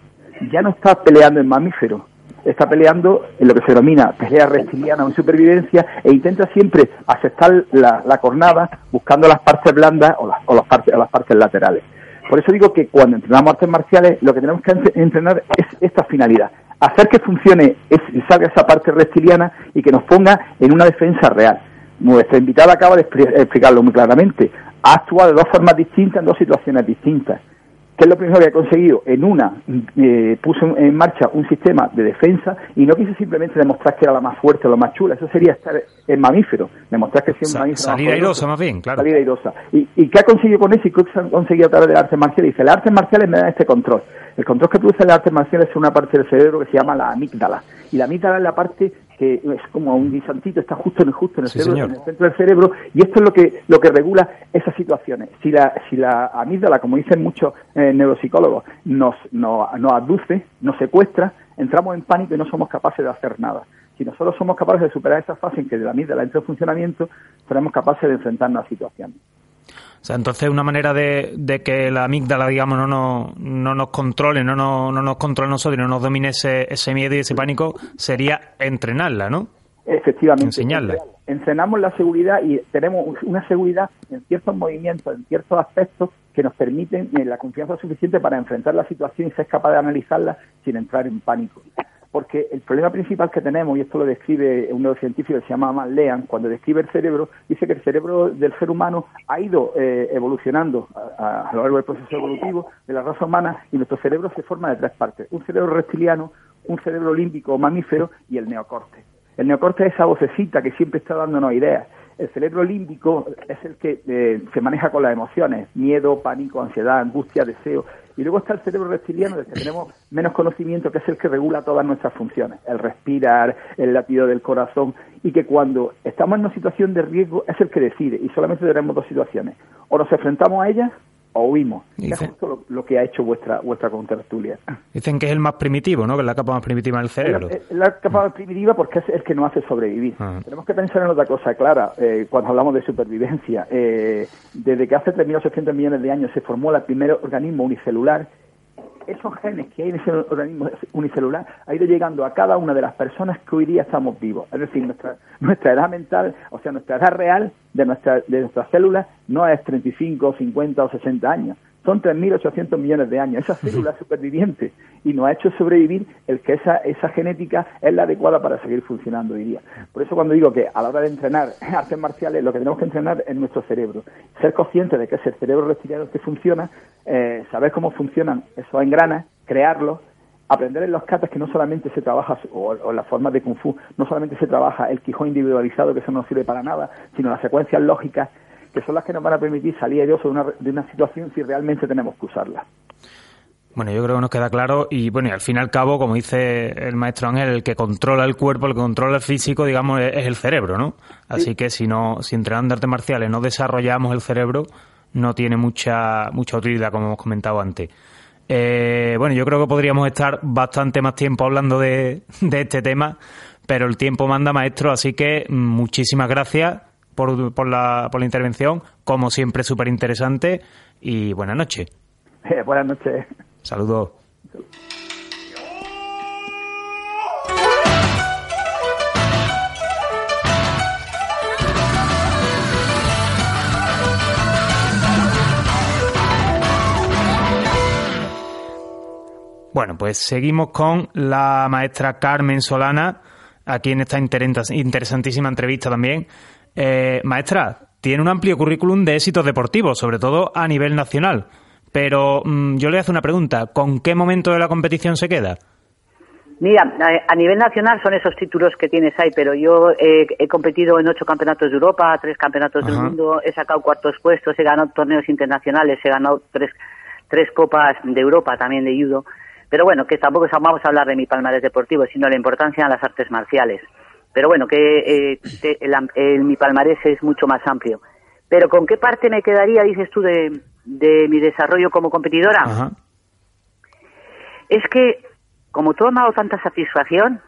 ya no está peleando en mamífero, está peleando en lo que se denomina pelea reptiliana o en supervivencia e intenta siempre aceptar la, la cornada buscando las partes blandas o las, o las partes, o las partes laterales. Por eso digo que cuando entrenamos artes marciales lo que tenemos que entrenar es esta finalidad, hacer que funcione, es, salga esa parte reptiliana y que nos ponga en una defensa real. Nuestra invitada acaba de explicarlo muy claramente. Ha actuado de dos formas distintas en dos situaciones distintas. ¿Qué es lo primero que ha conseguido? En una eh, puso en marcha un sistema de defensa y no quiso simplemente demostrar que era la más fuerte o la más chula. Eso sería estar en mamífero, demostrar que es un mamífero. Salir airosa, más bien, claro. Salir airosa. ¿Y, ¿Y qué ha conseguido con eso y qué ha conseguido a través de artes marciales? Dice, las artes marciales me dan este control. El control que produce las artes marciales es una parte del cerebro que se llama la amígdala. Y la amígdala es la parte que es como un guisantito, está justo en, justo en el, cerebro, en el centro del cerebro, y esto es lo que, lo que regula esas situaciones. Si la, si la amígdala, como dicen muchos eh, neuropsicólogos, nos, nos, nos aduce, nos secuestra, entramos en pánico y no somos capaces de hacer nada. Si nosotros somos capaces de superar esa fase en que la amígdala entra en funcionamiento, seremos capaces de enfrentarnos a situaciones. O sea, entonces una manera de, de que la amígdala, digamos, no nos, no nos controle, no nos, no nos controle nosotros y no nos domine ese, ese miedo y ese pánico sería entrenarla, ¿no? Efectivamente. Enseñarla. Entrenamos la seguridad y tenemos una seguridad en ciertos movimientos, en ciertos aspectos que nos permiten eh, la confianza suficiente para enfrentar la situación y ser capaz de analizarla sin entrar en pánico porque el problema principal que tenemos, y esto lo describe un neurocientífico que se llama Matt Lean, cuando describe el cerebro, dice que el cerebro del ser humano ha ido eh, evolucionando a, lo largo del proceso evolutivo de la raza humana y nuestro cerebro se forma de tres partes, un cerebro reptiliano, un cerebro límbico o mamífero y el neocorte. El neocorte es esa vocecita que siempre está dándonos ideas. El cerebro límbico es el que eh, se maneja con las emociones, miedo, pánico, ansiedad, angustia, deseo. Y luego está el cerebro reptiliano, del que tenemos menos conocimiento, que es el que regula todas nuestras funciones, el respirar, el latido del corazón, y que cuando estamos en una situación de riesgo es el que decide, y solamente tenemos dos situaciones, o nos enfrentamos a ellas o huimos. es justo lo, que ha hecho vuestra vuestra contertulia. Dicen que es el más primitivo, ¿no? Que es la capa más primitiva del cerebro. Es la, capa más primitiva porque es el que nos hace sobrevivir. Tenemos que pensar en otra cosa clara eh, cuando hablamos de supervivencia. Eh, desde que hace 3.800 millones de años se formó el primer organismo unicelular esos genes que hay en ese organismo unicelular ha ido llegando a cada una de las personas que hoy día estamos vivos. Es decir, nuestra, nuestra edad mental, o sea, nuestra edad real de, nuestra, de nuestras células no es 35, 50 o 60 años son 3.800 millones de años. Esa célula superviviente y nos ha hecho sobrevivir el que esa, esa genética es la adecuada para seguir funcionando hoy día. Por eso cuando digo que a la hora de entrenar artes marciales, lo que tenemos que entrenar es nuestro cerebro. Ser consciente de que es el cerebro reptiliano que funciona, eh, saber cómo funcionan esos engranas, crearlos, aprender en los catas que no solamente se trabaja, o, en las formas de Kung Fu, no solamente se trabaja el Quijón individualizado, que eso no sirve para nada, sino las secuencias lógicas que son las que nos van a permitir salir de una, de una situación si realmente tenemos que usarla. Bueno, yo creo que nos queda claro y bueno, y al fin y al cabo, como dice el maestro Ángel, el que controla el cuerpo, el que controla el físico, digamos, es, el cerebro, ¿no? Así que si no, si entrenando artes marciales no desarrollamos el cerebro, no tiene mucha mucha utilidad, como hemos comentado antes. Eh, bueno, yo creo que podríamos estar bastante más tiempo hablando de, de este tema, pero el tiempo manda maestro, así que muchísimas gracias por, por, la, por la intervención. Como siempre, súper interesante. Y buenas noches. buenas noches. Saludos. Bueno, pues seguimos con la maestra Carmen Solana, aquí en esta interesantísima entrevista también, eh, maestra, tiene un amplio currículum de éxitos deportivos, sobre todo a nivel nacional. Pero mm, yo le hago una pregunta, ¿con qué momento de la competición se queda? Mira, a nivel nacional son esos títulos que tienes ahí, pero yo he competido en ocho campeonatos de Europa, tres campeonatos del mundo, he sacado cuartos puestos, he ganado torneos internacionales, he ganado tres, tres copas de Europa también de judo. Pero bueno, que tampoco vamos a hablar de mi palmarés deportivo, sino la importancia en las artes marciales. Pero bueno, que eh, mi palmarés es mucho más amplio. Pero ¿con qué parte me quedaría, dices tú, de, de mi desarrollo como competidora? Es que, como todo me ha dado tanta satisfacción...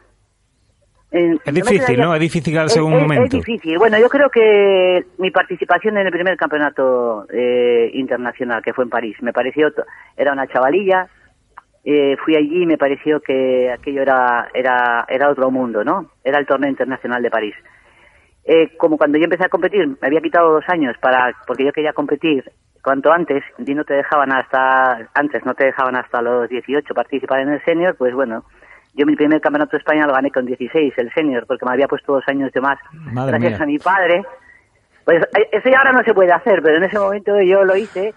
es difícil, ¿no? Es difícil al segundo momento. Es difícil. Bueno, yo creo que mi participación en el primer campeonato eh, internacional, que fue en París, me pareció... Era una chavalilla, eh, fui allí y me pareció que aquello era, era, era otro mundo, ¿no? Era el torneo internacional de París. Eh, como cuando yo empecé a competir, me había quitado dos años para, porque yo quería competir cuanto antes y no te dejaban hasta, antes no te dejaban hasta los 18 participar en el senior, pues bueno, yo mi primer campeonato de España lo gané con 16, el senior, porque me había puesto dos años de más gracias a mi padre. Pues eh, eso ya ahora no se puede hacer, pero en ese momento yo lo hice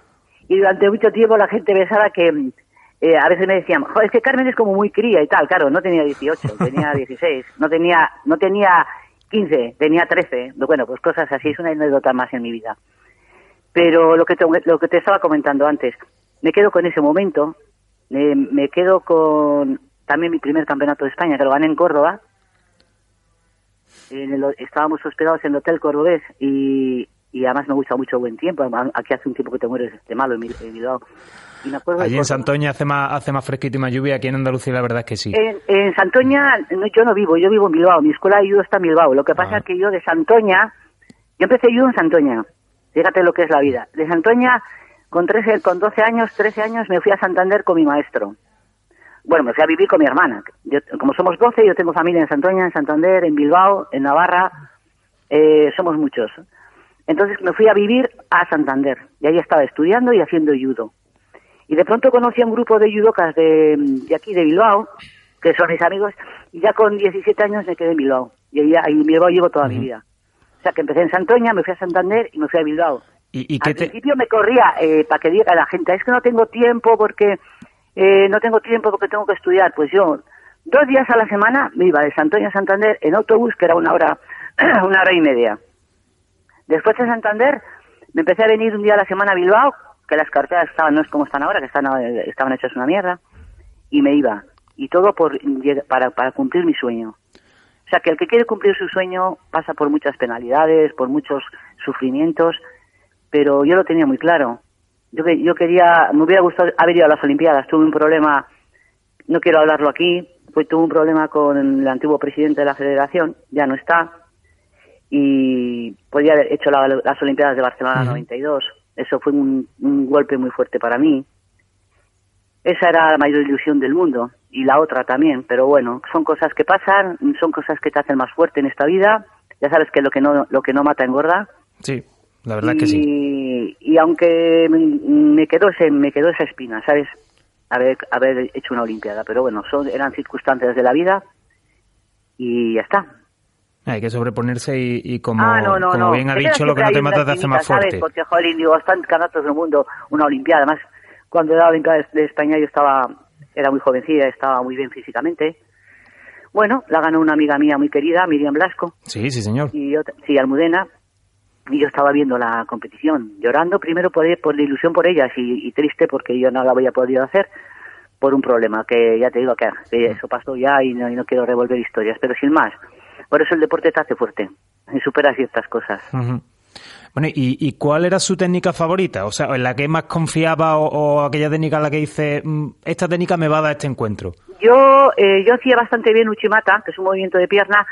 y durante mucho tiempo la gente pensaba que eh, a veces me decían, joder, es que Carmen es como muy cría y tal. Claro, no tenía 18, tenía 16, no tenía, no tenía 15, tenía 13. Bueno, pues cosas así, es una anécdota más en mi vida. Pero lo que te, lo que te estaba comentando antes, me quedo con ese momento, me quedo con también mi primer campeonato de España, que lo gané en Córdoba. En estábamos hospedados en el Hotel Cordobés y, y además me gusta mucho buen tiempo. Aquí hace un tiempo que te mueres de malo en, Bilbao. Y me acuerdo Allí en Santoña hace más, hace más fresquito y más lluvia. Aquí en Andalucía la verdad es que sí. En, en Santoña yo no vivo, yo vivo en Bilbao. Mi escuela de judo está en Bilbao. Lo que pasa ah. es que yo de Santoña, yo empecé judo en Santoña. Fíjate lo que es la vida. De Santoña, con, 13, con 12 años, 13 años, me fui a Santander con mi maestro. Bueno, me fui a vivir con mi hermana. Yo, como somos 12, yo tengo familia en Santoña, en Santander, en Bilbao, en Navarra. Eh, somos muchos. Entonces me fui a vivir a Santander y ahí estaba estudiando y haciendo judo. Y de pronto conocí a un grupo de judocas de, aquí, de Bilbao, que son mis amigos, y ya con 17 años me quedé en Bilbao. Y ahí, en Bilbao llevo toda mi vida. O sea que empecé en Santoña, me fui a Santander y me fui a Bilbao. ¿Y, Al principio me corría eh, para que diga la gente, es que no tengo tiempo porque eh, no tengo tiempo porque tengo que estudiar. Pues yo, dos días a la semana me iba de Santoña a Santander en autobús, que era una hora, una hora y media. Después de Santander me empecé a venir un día a la semana a Bilbao, que las carteras estaban, no es como están ahora, que eh, estaban hechas una mierda, y me iba. Y todo por, para, para cumplir mi sueño. O sea, que el que quiere cumplir su sueño pasa por muchas penalidades, por muchos sufrimientos, pero yo lo tenía muy claro. Yo, yo quería, me hubiera gustado haber ido a las Olimpiadas, tuve un problema, no quiero hablarlo aquí, pues tuve un problema con el antiguo presidente de la federación, ya no está, y podía haber hecho las Olimpiadas de Barcelona 92. Eso fue un, golpe muy fuerte para mí. Esa era la mayor ilusión del mundo y la otra también, pero bueno, son cosas que pasan, son cosas que te hacen más fuerte en esta vida. Ya sabes que lo que no lo que no mata engorda. Sí, la verdad que sí. Y aunque me quedó ese me quedó esa espina, ¿sabes? Haber haber hecho una olimpiada, pero bueno, son eran circunstancias de la vida y ya está. Hay que sobreponerse y, como, ah, como bien ha dicho, lo que no te mata te hace más fuerte. Porque, joder, digo, están canastos del mundo, una Olimpiada. Además, cuando era la Olimpiada de España yo estaba, era muy jovencilla, estaba muy bien físicamente. Bueno, la ganó una amiga mía muy querida, Miriam Blasco. Sí, sí, señor. Y yo, sí, Almudena. Y yo estaba viendo la competición, llorando primero por, por la ilusión por ellas y, triste porque yo no la había podido hacer por un problema que ya te digo que, eso pasó ya y no, y no quiero revolver historias, pero sin más por eso el deporte te hace fuerte y supera ciertas cosas. Bueno, ¿y, cuál era su técnica favorita? O sea, ¿en la que más confiaba o, aquella técnica en la que dice, mm, esta técnica me va a dar este encuentro? Yo, eh, yo hacía bastante bien Uchimata, que es un movimiento de pierna.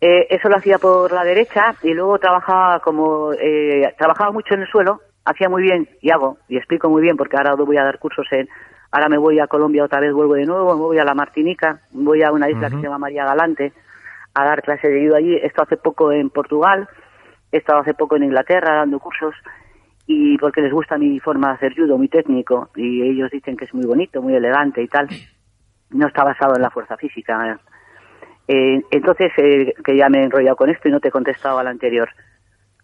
Eh, eso lo hacía por la derecha y luego trabajaba como eh, trabajaba mucho en el suelo, hacía muy bien y hago y explico muy bien porque ahora voy a dar cursos en ahora me voy a Colombia otra vez vuelvo de nuevo, me voy a la Martinica, voy a una isla que se llama María Galante a dar clase de judo allí. Esto hace poco en Portugal, he estado hace poco en Inglaterra dando cursos y porque les gusta mi forma de hacer judo, muy técnico, y ellos dicen que es muy bonito, muy elegante y tal. No está basado en la fuerza física. Eh, entonces, eh, que ya me he enrollado con esto y no te he contestado al anterior.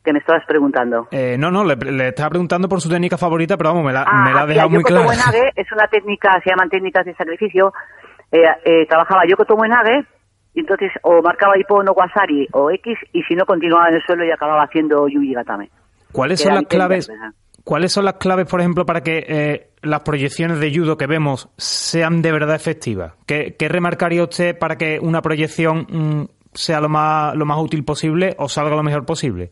¿Qué me estabas preguntando? Eh, no, no, le, estaba preguntando por su técnica favorita, pero vamos, me la, me la ha ah, dejado muy clara. es una técnica, se llaman técnicas de sacrificio. Eh, trabajaba yo Yoko Tomoenage, entonces o marcaba Ippo no Wasari o X y si no continuaba en el suelo y acababa haciendo Yuji Gatame. ¿Cuáles son las claves? ¿Cuáles son las claves, por ejemplo, para que eh, las proyecciones de judo que vemos sean de verdad efectivas? ¿Qué, remarcaría usted para que una proyección mm, sea lo más, lo más útil posible o salga lo mejor posible?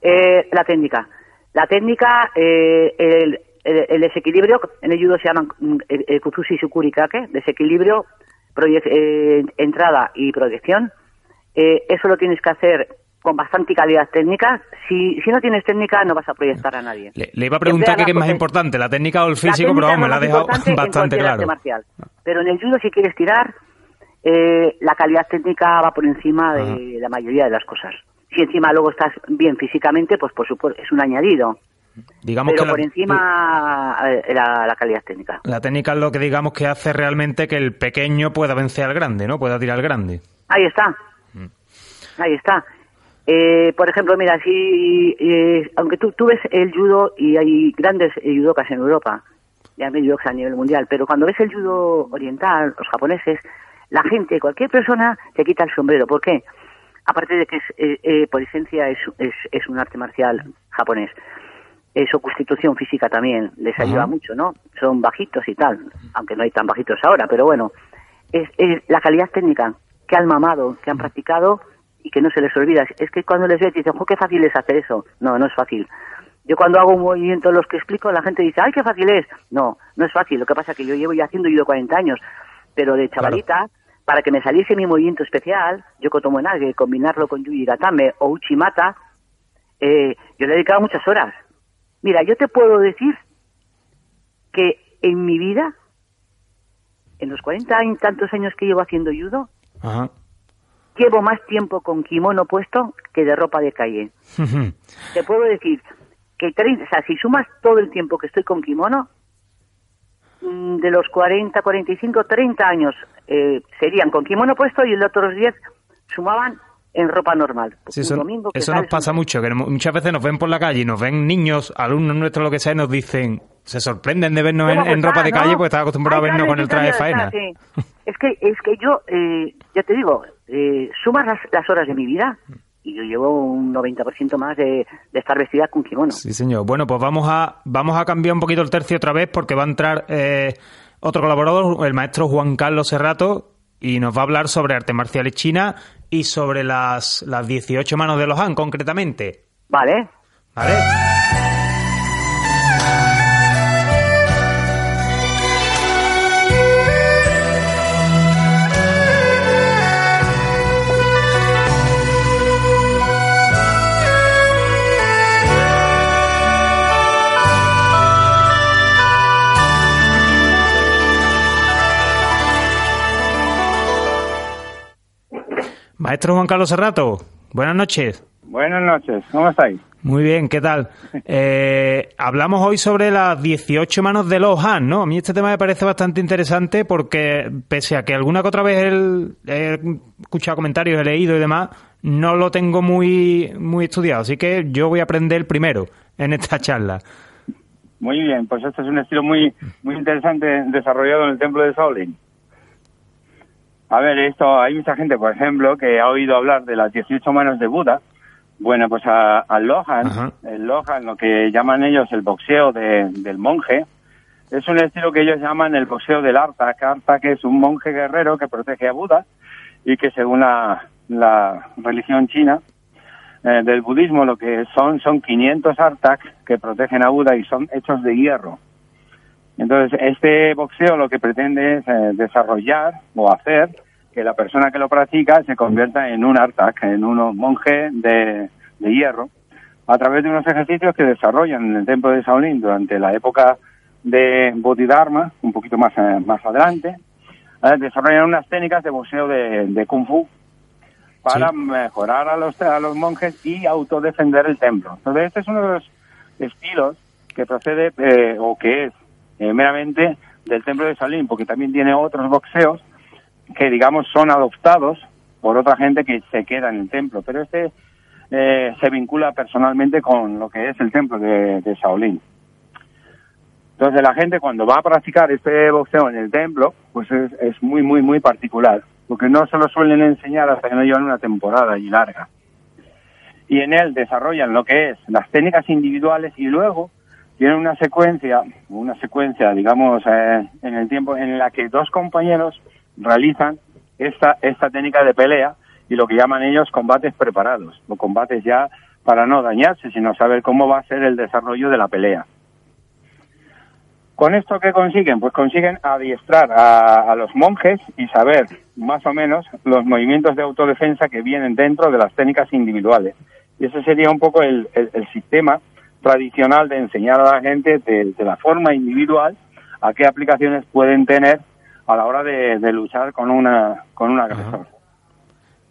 Eh, la técnica. La técnica, eh, el, desequilibrio, en el judo se llaman el, Kuzushi Shukuri Kake, desequilibrio, eh, entrada y proyección, eh, eso lo tienes que hacer con bastante calidad técnica. Si, si no tienes técnica, no vas a proyectar a nadie. Le, iba a preguntar qué es más importante, la técnica o el físico, pero vamos, me la ha dejado bastante claro. Marcial. Pero en el judo, si quieres tirar, eh, la calidad técnica va por encima de la mayoría de las cosas. Si encima luego estás bien físicamente, pues por supuesto es un añadido. Digamos pero que por encima eh, la, la, calidad técnica. La técnica es lo que digamos que hace realmente que el pequeño pueda vencer al grande, ¿no? Pueda tirar al grande. Ahí está. Mm. Ahí está. Eh, por ejemplo, mira, si eh, aunque tú, tú ves el judo y hay grandes judokas en Europa, ya hay judokas a nivel mundial, pero cuando ves el judo oriental, los japoneses, la gente, cualquier persona, se quita el sombrero. ¿Por qué? Aparte de que es, por esencia es, es, es un arte marcial japonés su constitución física también les ayuda mucho, ¿no? Son bajitos y tal, aunque no hay tan bajitos ahora, pero bueno, es, la calidad técnica que han mamado, que han practicado y que no se les olvida. Es que cuando les ves dicen, qué fácil es hacer eso. No, no es fácil. Yo cuando hago un movimiento, los que explico, la gente dice, ay, qué fácil es. No, no es fácil. Lo que pasa es que yo llevo ya haciendo ido 40 años, pero de chavalita, para que me saliese mi movimiento especial, yo tomo en combinarlo con Yuji Gatame o Uchimata, eh, yo le he dedicado muchas horas. Mira, yo te puedo decir que en mi vida, en los 40 y tantos años que llevo haciendo judo, llevo más tiempo con kimono puesto que de ropa de calle. te puedo decir que o sea, si sumas todo el tiempo que estoy con kimono, mm, de los 40, 45, 30 años eh, serían con kimono puesto y los otros 10 sumaban en ropa normal. eso, nos pasa mucho, que muchas veces nos ven por la calle y nos ven niños, alumnos nuestros, lo que sea, y nos dicen, se sorprenden de vernos en, ropa de calle porque están acostumbrados a vernos con el traje de faena. es que es que yo, eh, ya te digo, eh, sumas las, horas de mi vida y yo llevo un 90% más de, estar vestida con kimono. Sí, señor. Bueno, pues vamos a, vamos a cambiar un poquito el tercio otra vez porque va a entrar eh, otro colaborador, el maestro Juan Carlos Serrato, y nos va a hablar sobre artes marciales china y sobre las, las 18 manos de los Han, concretamente. Vale. Vale. Maestro Juan Carlos Serrato, buenas noches. Buenas noches, ¿cómo estáis? Muy bien, ¿qué tal? Eh, hablamos hoy sobre las 18 manos de los Han, ¿no? A mí este tema me parece bastante interesante porque, pese a que alguna que otra vez he escuchado comentarios, he leído y demás, no lo tengo muy, muy estudiado. Así que yo voy a aprender primero en esta charla. Muy bien, pues este es un estilo muy, muy interesante desarrollado en el templo de Shaolin. A ver, esto hay mucha gente, por ejemplo, que ha oído hablar de las 18 manos de Buda. Bueno, pues al Lohan, el Lohan, lo que llaman ellos el boxeo del monje, es un estilo que ellos llaman el boxeo del Artak. Artak es un monje guerrero que protege a Buda y que según la, religión china eh, del budismo lo que son son 500 Artak que protegen a Buda y son hechos de hierro. Entonces, este boxeo lo que pretende es eh, desarrollar o hacer que la persona que lo practica se convierta en un artak, en un monje de, hierro, a través de unos ejercicios que desarrollan en el templo de Shaolin durante la época de Bodhidharma, un poquito más, eh, más adelante, eh, desarrollan unas técnicas de boxeo de, Kung Fu para mejorar a los, a los monjes y autodefender el templo. Entonces, este es uno de los estilos que procede o que es eh, meramente del templo de Salín, porque también tiene otros boxeos que, digamos, son adoptados por otra gente que se queda en el templo. Pero este eh, se vincula personalmente con lo que es el templo de, de Shaolin. Entonces la gente cuando va a practicar este boxeo en el templo, pues es, es, muy, muy, muy particular, porque no se lo suelen enseñar hasta que no llevan una temporada y larga. Y en él desarrollan lo que es las técnicas individuales y luego tiene una secuencia, una secuencia, digamos, eh, en el tiempo en la que dos compañeros realizan esta, esta técnica de pelea y lo que llaman ellos combates preparados, o combates ya para no dañarse, sino saber cómo va a ser el desarrollo de la pelea. ¿Con esto qué consiguen? Pues consiguen adiestrar a, los monjes y saber más o menos los movimientos de autodefensa que vienen dentro de las técnicas individuales. Y ese sería un poco el, sistema tradicional de enseñar a la gente de, la forma individual a qué aplicaciones pueden tener a la hora de, luchar con una con un agresor.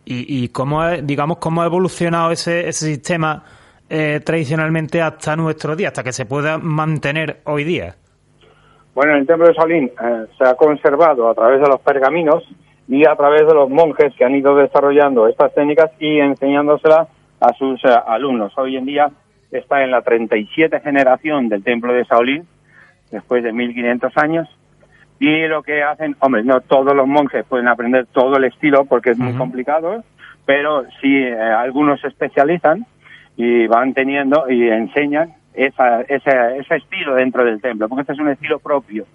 ¿Y, y cómo, digamos, cómo ha evolucionado ese, ese sistema eh, tradicionalmente hasta nuestro día, hasta que se pueda mantener hoy día? Bueno, en el templo de Solín eh, se ha conservado a través de los pergaminos y a través de los monjes que han ido desarrollando estas técnicas y enseñándoselas a sus eh, alumnos. Hoy en día está en la 37 generación del templo de Shaolin, después de 1500 años, y lo que hacen, hombre, no todos los monjes pueden aprender todo el estilo porque es muy complicado, pero sí eh, algunos se especializan y van teniendo y enseñan esa, ese, ese estilo dentro del templo, porque este es un estilo propio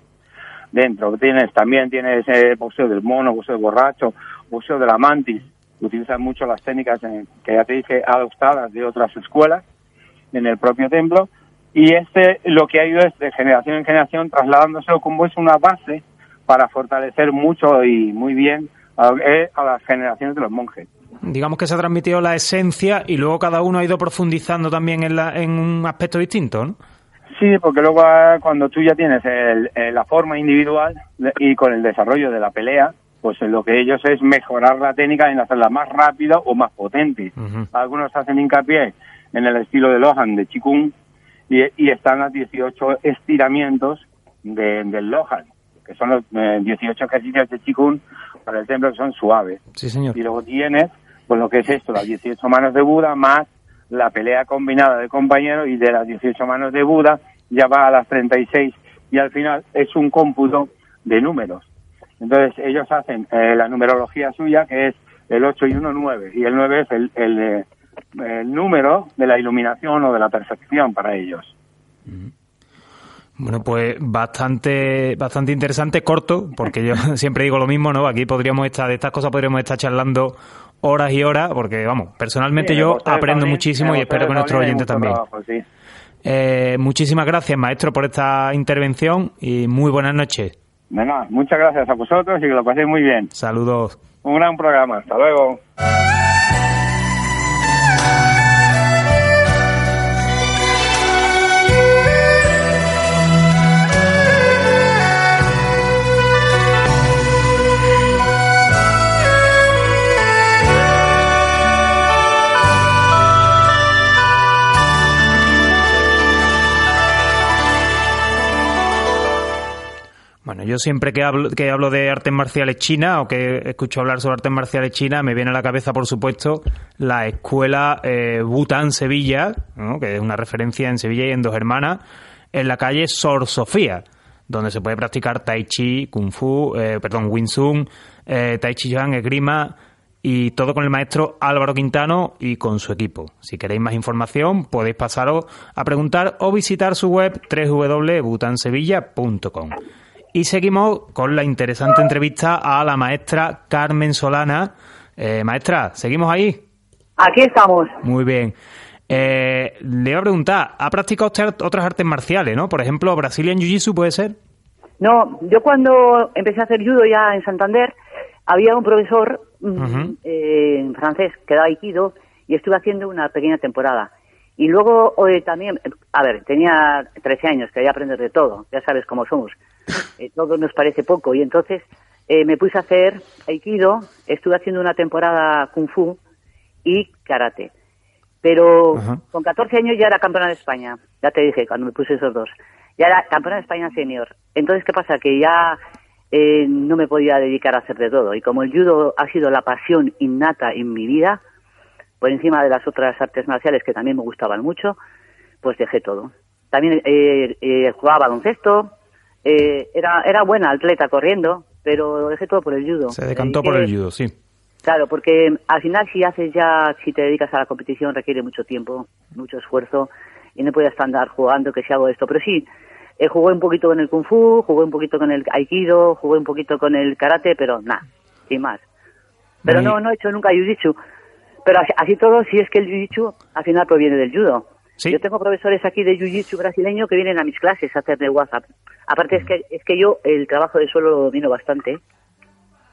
dentro. Tienes también tienes el boxeo del mono, boxeo del borracho, boxeo de la mantis, utilizan mucho las técnicas que ya te dije adoptadas de otras escuelas en el propio templo. Y este lo que ha ido es de generación en generación trasladándose como es una base para fortalecer mucho y muy bien a, a las generaciones de los monjes digamos que se ha transmitido la esencia y luego cada uno ha ido profundizando también en, la, en un aspecto distinto, ¿no? Sí, porque luego ah, cuando tú ya tienes la forma individual y con el desarrollo de la pelea, pues lo que ellos es mejorar la técnica en hacerla más rápida o más potente. Algunos hacen hincapié en el estilo de Lohan de Chikung y, y están los 18 estiramientos del Lohan, que son los 18 eh, ejercicios de Chikung para el templo que son suaves. Sí, señor. Y luego tienes pues lo que es esto, las 18 manos de Buda más la pelea combinada de compañeros y de las 18 manos de Buda ya va a las 36 y al final es un cómputo de números. Entonces ellos hacen eh, la numerología suya que es el 8 y 1, 9 y el 9 es el, el, el número de la iluminación o de la perfección para ellos. Bueno, pues bastante, bastante interesante, corto, porque yo siempre digo lo mismo, ¿no? Aquí podríamos estar, de estas cosas podríamos estar charlando horas y horas, porque vamos, personalmente yo aprendo muchísimo y espero que nuestros oyentes también. eh, muchísimas gracias, maestro, por esta intervención y muy buenas noches. Venga, muchas gracias a vosotros y que lo paséis muy bien. Saludos. Un gran programa. Hasta luego. Yo siempre que hablo, de artes marciales chinas o que escucho hablar sobre artes marciales chinas, me viene a la cabeza, por supuesto, la escuela eh, Bután Sevilla, que es una referencia en Sevilla y en Dos Hermanas, en la calle Sor Sofía, donde se puede practicar Tai Chi, Kung Fu, eh, perdón, Wing Chun, eh, Tai Chi Chuan, Esgrima y todo con el maestro Álvaro Quintano y con su equipo. Si queréis más información, podéis pasaros a preguntar o visitar su web www.butansevilla.com. Y seguimos con la interesante entrevista a la maestra Carmen Solana. Eh, maestra, ¿seguimos ahí? Aquí estamos. Muy bien. Eh, le voy a preguntar, ¿ha practicado usted otras artes marciales, no? Por ejemplo, Brazilian Jiu-Jitsu, ¿puede ser? No, yo cuando empecé a hacer judo ya en Santander, había un profesor mm, eh, francés que daba Aikido y estuve haciendo una pequeña temporada. Y luego también, a ver, tenía 13 años, quería aprender de todo, ya sabes cómo somos. Eh, todo nos parece poco. Y entonces eh, me puse a hacer Aikido, estuve haciendo una temporada Kung Fu y Karate. Pero con 14 años ya era campeona de España, ya te dije cuando me puse esos dos. Ya era campeona de España senior. Entonces, ¿qué pasa? Que ya eh, no me podía dedicar a hacer de todo. Y como el judo ha sido la pasión innata en mi vida, por encima de las otras artes marciales que también me gustaban mucho, pues dejé todo. También eh, jugaba baloncesto, eh, era, era buena atleta corriendo, pero lo dejé todo por el judo. Se decantó por el judo, sí. Claro, porque al final si haces ya, si te dedicas a la competición requiere mucho tiempo, mucho esfuerzo y no puedes andar jugando que si hago esto. Pero sí, eh, jugué un poquito con el kung fu, jugué un poquito con el aikido, jugué un poquito con el karate, pero nada, sin más. Pero no, no he hecho nunca jiu-jitsu. Pero así, todo, si es que el jiu-jitsu al final proviene del judo. Yo tengo profesores aquí de jiu-jitsu brasileño que vienen a mis clases a hacer de WhatsApp Aparte es que es que yo el trabajo de suelo lo domino bastante,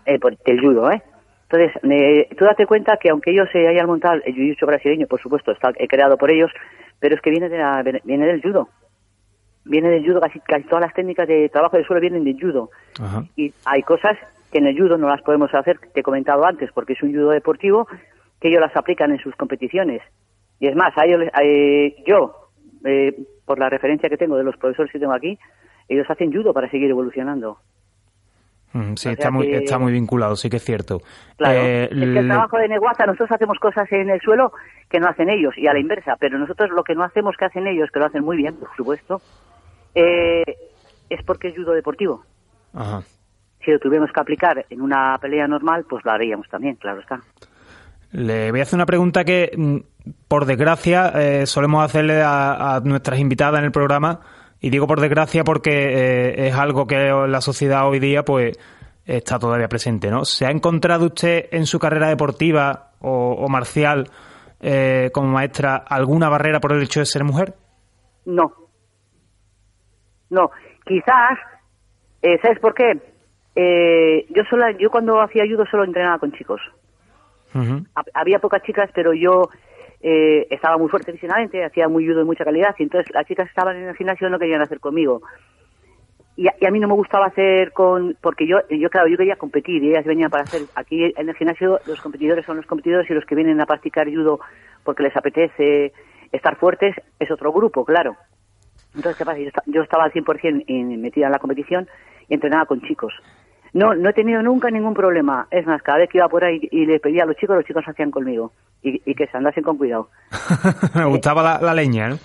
eh, por el judo, ¿eh? Entonces, eh, tú date cuenta que aunque ellos se hayan montado el jiu brasileño, por supuesto, está creado por ellos, pero es que viene, de la, viene del judo. Viene del judo, casi, casi todas las técnicas de trabajo de suelo vienen del judo. Ajá. Y hay cosas que en el judo no las podemos hacer, te he comentado antes, porque es un judo deportivo, que ellos las aplican en sus competiciones. Y es más, a ellos, eh, yo, eh, por la referencia que tengo de los profesores que tengo aquí, ellos hacen judo para seguir evolucionando. Mm, Sí, O está muy, está muy vinculado, sí que es cierto. Claro, Eh, es que el trabajo de Neguaza, nosotros hacemos cosas en el suelo que no hacen ellos, y a la inversa, pero nosotros lo que no hacemos que hacen ellos, que lo hacen muy bien, por supuesto, eh, es porque es judo deportivo. Ajá. Si lo tuviéramos que aplicar en una pelea normal, pues lo haríamos también, claro está. Le voy a hacer una pregunta que, mm, por desgracia, eh, solemos hacerle a, nuestras invitadas en el programa. Y digo por desgracia porque eh, es algo que la sociedad hoy día pues está todavía presente, ¿no? ¿Se ha encontrado usted en su carrera deportiva o, marcial eh, como maestra alguna barrera por el hecho de ser mujer? No. No, quizás, eh, ¿sabes por qué? Yo sola, yo cuando hacía judo solo entrenaba con chicos. Había pocas chicas, pero yo eh, estaba muy fuerte físicamente, hacía muy judo de mucha calidad, y entonces las chicas estaban en el gimnasio no querían hacer conmigo. Y a, y a mí no me gustaba hacer con, porque yo, yo claro, yo quería competir, y ellas venían para hacer, aquí en el gimnasio los competidores son los competidores y los que vienen a practicar judo porque les apetece estar fuertes es otro grupo, claro. Entonces, ¿qué pasa? Yo, yo estaba al 100% en- metida en la competición y entrenaba con chicos. No, no he tenido nunca ningún problema. Es más, cada vez que iba por ahí y le pedía a los chicos, los chicos hacían conmigo. Y, y que se andasen con cuidado. Me gustaba la, la leña, ¿no?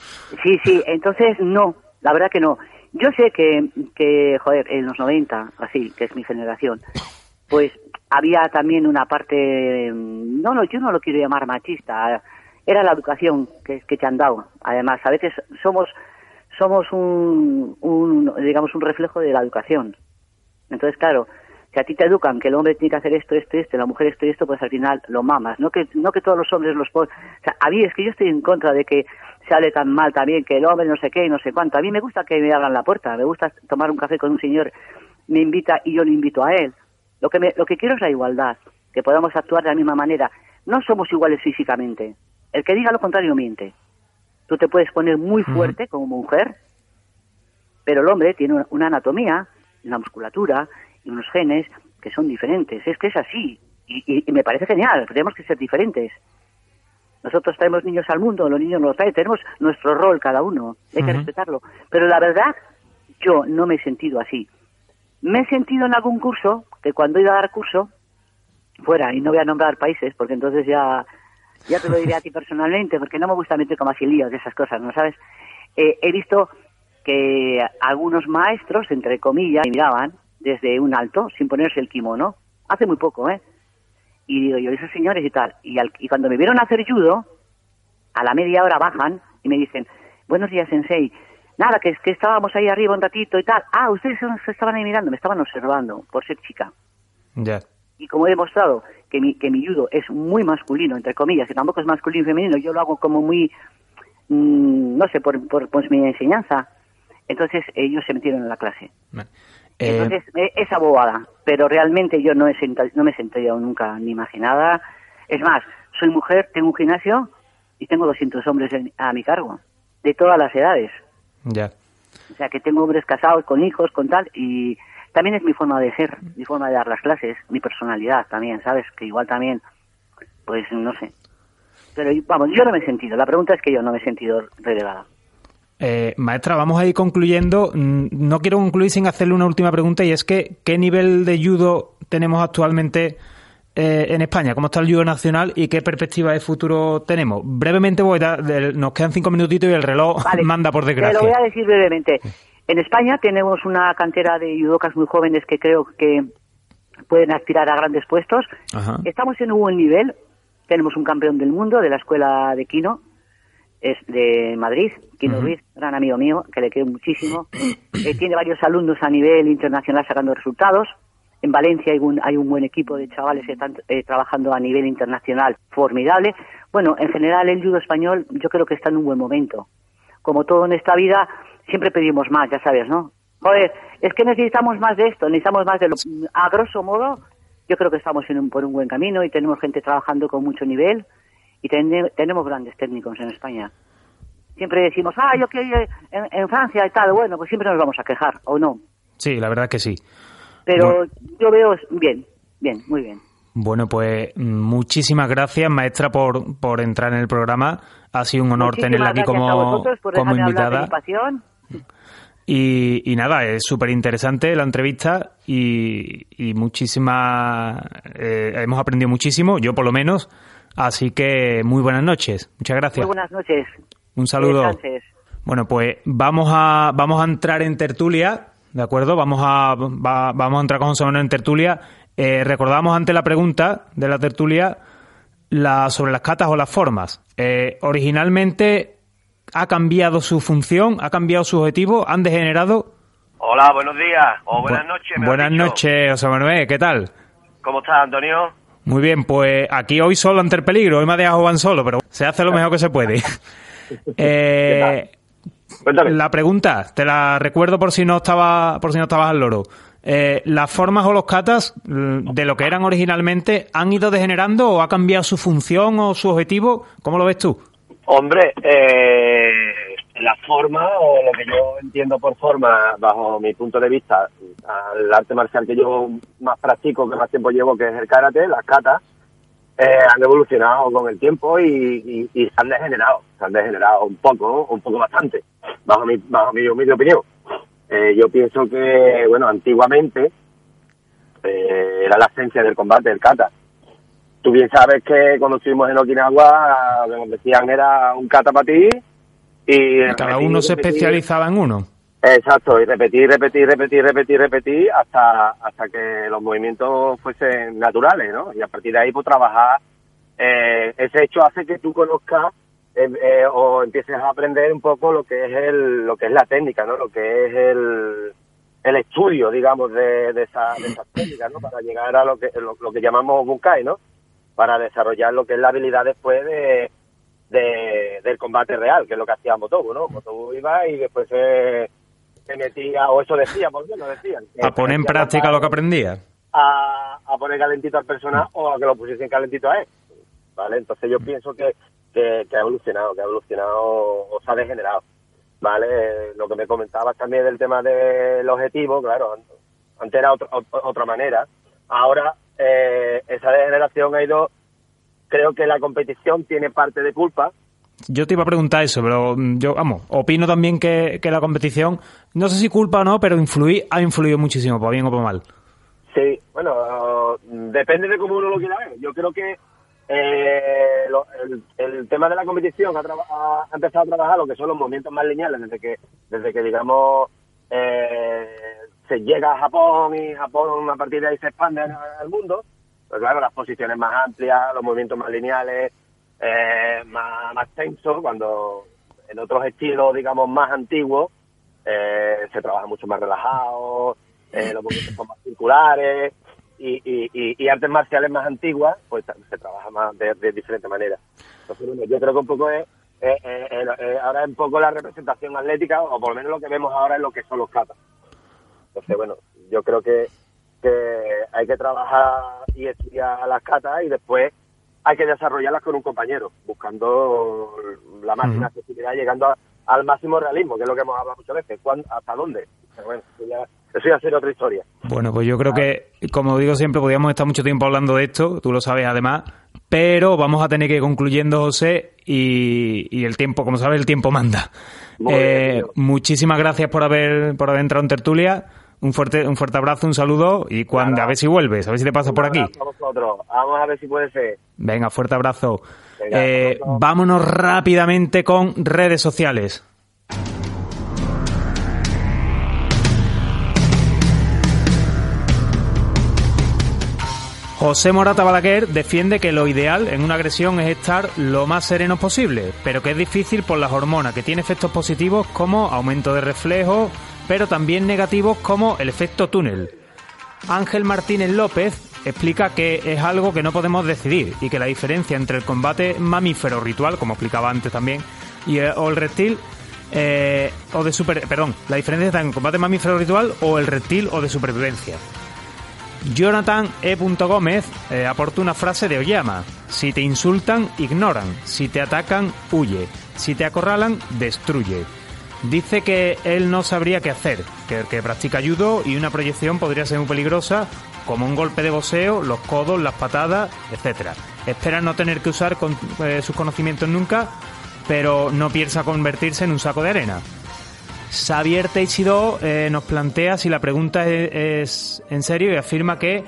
Sí, sí, entonces no, la verdad que no. Yo sé que, que, joder, en los 90, así, que es mi generación, pues había también una parte, mm, no, no, yo no lo quiero llamar machista, era la educación que, que te han dado. Además, a veces somos, somos un, un, digamos, un reflejo de la educación. Entonces, claro, si a ti te educan que el hombre tiene que hacer esto, esto, esto, la mujer esto y esto, pues al final lo mamas. No que, no que todos los hombres los... O sea, a mí es que yo estoy en contra de que se hable tan mal también, que el hombre no sé qué y no sé cuánto. A mí me gusta que me abran la puerta, me gusta tomar un café con un señor, me invita y yo le invito a él. Lo que, me, lo que quiero es la igualdad, que podamos actuar de la misma manera. No somos iguales físicamente. El que diga lo contrario miente. Tú te puedes poner muy fuerte como mujer, pero el hombre tiene una anatomía, una musculatura y unos genes que son diferentes. Es que es así. Y, y- y me parece genial. Tenemos que ser diferentes. Nosotros traemos niños al mundo, los niños nos traen. Tenemos nuestro rol cada uno. Hay que respetarlo. Pero la verdad, yo no me he sentido así. Me he sentido en algún curso, que cuando he ido a dar curso, fuera, y no voy a nombrar países, porque entonces ya, ya te lo diré a ti personalmente, porque no me gusta meter como así líos de esas cosas, ¿no sabes? Eh, he visto que algunos maestros, entre comillas, me miraban desde un alto, sin ponerse el kimono, hace muy poco, ¿eh? Y digo yo, esos señores y tal, y, al- y cuando me vieron hacer judo, a la media hora bajan y me dicen, buenos días, sensei, nada, que que estábamos ahí arriba un ratito y tal, ah, ustedes se estaban ahí mirando, me estaban observando, por ser chica Ya. y como he demostrado que mi, que mi judo es muy masculino, entre comillas, que tampoco es masculino y femenino, yo lo hago como muy, mm, no sé, por, por, pues mi enseñanza. Entonces ellos se metieron en la clase. Vale. Eh, Entonces, eh, esa bobada. Pero realmente yo no, he no me he sentado nunca ni imaginada. Es más, soy mujer, tengo un gimnasio y tengo 200 hombres en- a mi cargo, de todas las edades. ya. O sea, que tengo hombres casados, con hijos, con tal, y también es mi forma de ser, mi forma de dar las clases, mi personalidad también, ¿sabes? Que igual también, pues no sé. Pero vamos, yo no me he sentido, la pregunta es que yo no me he sentido relegada. Eh, maestra, vamos a ir concluyendo. Mm, No quiero concluir sin hacerle una última pregunta y es que ¿qué nivel de judo tenemos actualmente eh, en España? ¿Cómo está el judo nacional y qué perspectiva de futuro tenemos? Brevemente, voy a dar- nos quedan cinco minutitos y el reloj Vale, manda por Te desgracia. lo voy a decir brevemente. En España tenemos una cantera de judocas muy jóvenes que creo que pueden aspirar a grandes puestos. Ajá. Estamos en un buen nivel. Tenemos un campeón del mundo de la escuela de Kino, es de Madrid, Kino Ujú. Ruiz, gran amigo mío, que le quiero muchísimo. Eh, tiene varios alumnos a nivel internacional sacando resultados. En Valencia hay un, hay un buen equipo de chavales que están eh, trabajando a nivel internacional formidable. Bueno, en general el judo español yo creo que está en un buen momento. Como todo en esta vida, siempre pedimos más, ya sabes, ¿no? Joder, es que necesitamos más de esto, necesitamos más de lo... A grosso modo, yo creo que estamos en un, por un buen camino y tenemos gente trabajando con mucho nivel y ten- tenemos grandes técnicos en España. Siempre decimos, ah, yo quiero ir en, en Francia y tal. Bueno, pues siempre nos vamos a quejar, ¿o no? Sí, la verdad que sí. Pero Bueno. yo veo bien, bien, muy bien. Bueno, pues muchísimas gracias, maestra, por, por entrar en el programa. Ha sido un honor Muchísimas tenerla aquí como, por como invitada. Y, y nada, es súper interesante la entrevista y, y muchísimas... eh, hemos aprendido muchísimo, yo por lo menos. Así que muy buenas noches. Muchas Muy gracias. buenas noches. Un saludo. Bueno, pues vamos a, vamos a entrar en tertulia, ¿de acuerdo? Vamos a, va- vamos a entrar con José Manuel en tertulia. Eh, recordamos antes la pregunta de la tertulia la, sobre las catas o las formas. Eh, originalmente ha cambiado su función, ha cambiado su objetivo, han degenerado. Hola, buenos días o buenas Bu- noches. Buenas noches, José Manuel, ¿qué tal? ¿Cómo estás, Antonio? Muy bien, pues aquí hoy solo ante el peligro, hoy me ha dejado Juan solo, pero se hace lo mejor que se puede. Eh. La pregunta, te la recuerdo por si no estaba, por si no estabas al loro. Eh, ¿Las formas o los catas mm, de lo que eran originalmente han ido degenerando o ha cambiado su función o su objetivo? ¿Cómo lo ves tú? Hombre, eh, la forma, o lo que yo entiendo por forma, bajo mi punto de vista, al arte marcial que yo más practico, que más tiempo llevo, que es el karate, las katas, eh, han evolucionado con el tiempo y, y- han degenerado, se han degenerado un poco, un poco bastante, bajo mi, bajo mi opinión. Eh, yo pienso que, bueno, antiguamente eh, era la esencia del combate, el kata. Tú bien sabes que cuando estuvimos en Okinawa, nos decían era un kata para ti y... Cada repetir, uno se repetir. especializaba en uno. Exacto, y repetir, repetir, repetir, repetir, repetir hasta hasta que los movimientos fuesen naturales, ¿no? Y a partir de ahí, pues trabajar. eh, ese hecho hace que tú conozcas eh, eh, o empieces a aprender un poco lo que es el lo que es la técnica, ¿no? Lo que es el, el estudio, digamos, de, de, esa, de esas técnicas, ¿no? Para llegar a lo que lo, lo que llamamos bunkai, ¿no? Para desarrollar lo que es la habilidad después de, de- del combate real, que es lo que hacía Motobu, ¿no? Motobu iba y después se, se metía, o eso decía, porque lo decían. que A poner en práctica lo que aprendía. a, a poner calentito al personaje o a que lo pusiesen calentito a él. ¿Vale? Entonces yo pienso que, que, que ha evolucionado, que ha evolucionado o se ha degenerado. ¿Vale? Eh, Lo que me comentabas también del tema del objetivo, claro, an- antes era otra- ot- otra manera. Ahora eh, esa degeneración ha ido, creo que la competición tiene parte de culpa, Yo te iba a preguntar eso, pero mm, yo, vamos, opino también que, que la competición, no sé si culpa o no, pero influir, ha influido muchísimo, por bien o por mal. Sí, bueno, depende de cómo uno lo quiera ver. Yo creo que eh, lo- el, el tema de la competición ha, ha- empezado a trabajar lo que son los movimientos más lineales desde que, desde que digamos, eh, se llega a Japón y Japón a partir de ahí se expande al mundo. Pues claro, las posiciones más amplias, los movimientos más lineales, eh, más, más tensos, cuando en otros estilos, digamos, más antiguos, eh, se trabaja mucho más relajado, eh, los movimientos son más circulares y, y, y, y artes marciales más antiguas, pues se trabaja más de, diferente manera. Entonces, bueno, yo creo que un poco es, eh, eh, eh, ahora es un poco la representación atlética, o por lo menos lo que vemos ahora es lo que son los katas. Entonces, bueno, yo creo que, que hay que trabajar y estudiar las katas y después hay que desarrollarlas con un compañero, buscando la máxima accesibilidad, llegando a- al máximo realismo, que es lo que hemos hablado muchas veces. ¿Cuán- ¿Hasta dónde? Pero bueno, eso ya, eso ya sería otra historia. Bueno, pues yo creo que, como digo siempre, podríamos estar mucho tiempo hablando de esto, tú lo sabes además, pero vamos a tener que ir concluyendo, José, y, y el tiempo, como sabes, el tiempo manda. Eh, muchísimas gracias por haber, por haber entrado en tertulia, un fuerte, un fuerte abrazo, un saludo, y cuando, a ver si vuelves, a ver si te pasas por aquí. abrazo a vosotros. Vamos a ver si puede ser. Venga, fuerte abrazo. Venga, Eh, vámonos rápidamente con redes sociales. José Morata Balaguer defiende que lo ideal en una agresión es estar lo más sereno posible, pero que es difícil por las hormonas, que tiene efectos positivos como aumento de reflejo, pero también negativos como el efecto túnel. Ángel Martínez López explica que es algo que no podemos decidir y que la diferencia entre el combate mamífero ritual, como explicaba antes también, y el, o el reptil eh, o de super, perdón, la diferencia está en combate mamífero ritual o el reptil o de supervivencia. Jonathan E. Gómez eh, aporta una frase de Oyama. Si te insultan, ignoran. Si te atacan, huye. Si te acorralan, destruye. Dice que él no sabría qué hacer, que practica judo y una proyección podría ser muy peligrosa, como un golpe de boxeo, los codos, las patadas, etc. Espera no tener que usar eh, sus conocimientos nunca, pero no piensa convertirse en un saco de arena. Xavier Teixido eh, nos plantea si la pregunta es en serio y afirma que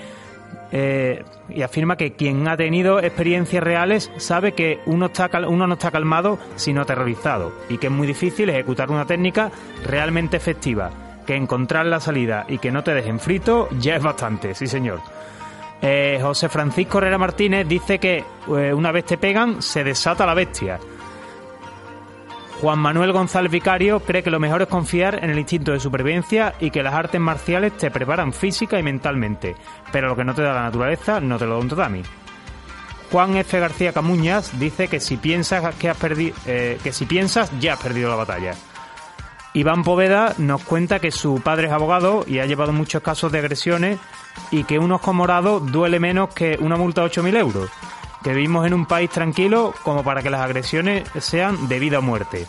eh, y afirma que quien ha tenido experiencias reales sabe que uno, está cal- uno no está calmado sino aterrorizado y que es muy difícil ejecutar una técnica realmente efectiva, que encontrar la salida y que no te dejen frito ya es bastante, sí señor. Eh, José Francisco Herrera Martínez dice que eh, una vez te pegan se desata la bestia. Juan Manuel González Vicario cree que lo mejor es confiar en el instinto de supervivencia y que las artes marciales te preparan física y mentalmente, pero lo que no te da la naturaleza no te lo da un tatami. Juan F. García Camuñas dice que si piensas que has perdido, que si piensas ya has perdido la batalla. Iván Poveda nos cuenta que su padre es abogado y ha llevado muchos casos de agresiones y que un ojo morado duele menos que una multa de 8.000 euros. Que vivimos en un país tranquilo como para que las agresiones sean de vida o muerte.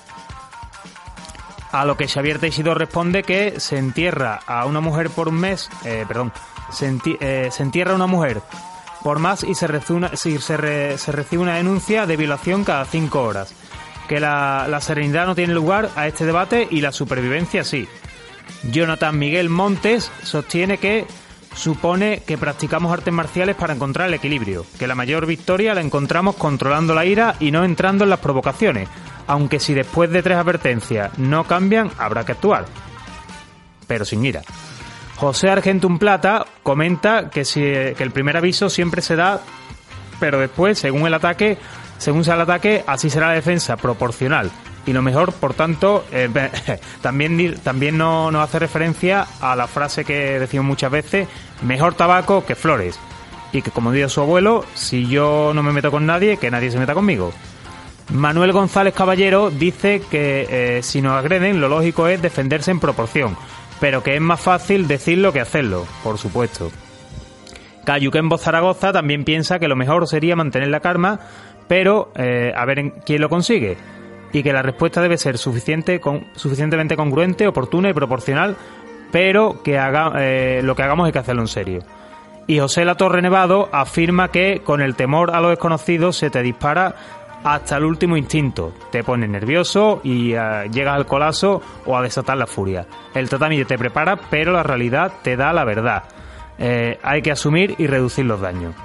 A lo que Xavier Teixido responde que se entierra a una mujer por un mes, eh, perdón, eh, se entierra a una mujer por más y se re- se recibe una denuncia de violación cada cinco horas. Que la serenidad no tiene lugar a este debate y la supervivencia sí. Jonathan Miguel Montes sostiene que supone que practicamos artes marciales para encontrar el equilibrio, que la mayor victoria la encontramos controlando la ira y no entrando en las provocaciones, aunque si después de tres advertencias no cambian, habrá que actuar, pero sin ira. José Argentum Plata comenta que, si, que el primer aviso siempre se da, pero después, según el ataque, según sea el ataque, así será la defensa, proporcional. Y lo mejor, por tanto, eh, también, también no, nos hace referencia a la frase que decimos muchas veces, mejor tabaco que flores. Y que como dijo su abuelo, si yo no me meto con nadie, que nadie se meta conmigo. Manuel González Caballero dice que eh, si nos agreden, lo lógico es defenderse en proporción, pero que es más fácil decirlo que hacerlo, por supuesto. Cayuquembo Zaragoza también piensa que lo mejor sería mantener la calma, pero eh, a ver quién lo consigue. Y que la respuesta debe ser suficiente, con- suficientemente congruente, oportuna y proporcional, pero que haga, eh, lo que hagamos hay que hacerlo en serio. Y José La Torre Nevado afirma que con el temor a lo desconocido se te dispara hasta el último instinto. Te pones nervioso y eh, llegas al colapso o a desatar la furia. El tatami te prepara, pero la realidad te da la verdad. Eh, hay que asumir y reducir los daños.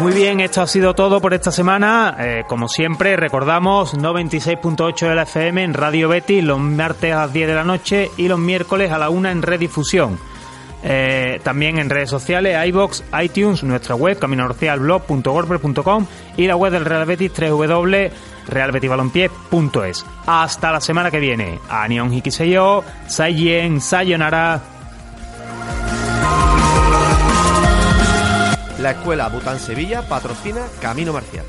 Muy bien, esto ha sido todo por esta semana. Eh, como siempre, recordamos 96.8 de la FM en Radio Betty los martes a las 10 de la noche y los miércoles a la 1 en redifusión. Eh, también en redes sociales, iBox, iTunes, nuestra web, caminorcialblog.wordpress.com y la web del Real Betis, www.realbetisbalompié.es. Hasta la semana que viene. Anion Hikiseyo, Sayen, Sayonara. La escuela Bután Sevilla patrocina Camino Marcial.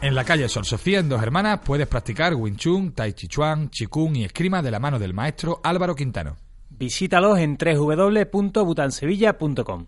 En la calle Sor Sofía, en Dos Hermanas, puedes practicar Wing Chun, Tai Chi Chuan, Chikung y esgrima de la mano del maestro Álvaro Quintano. Visítalos en www.butansevilla.com.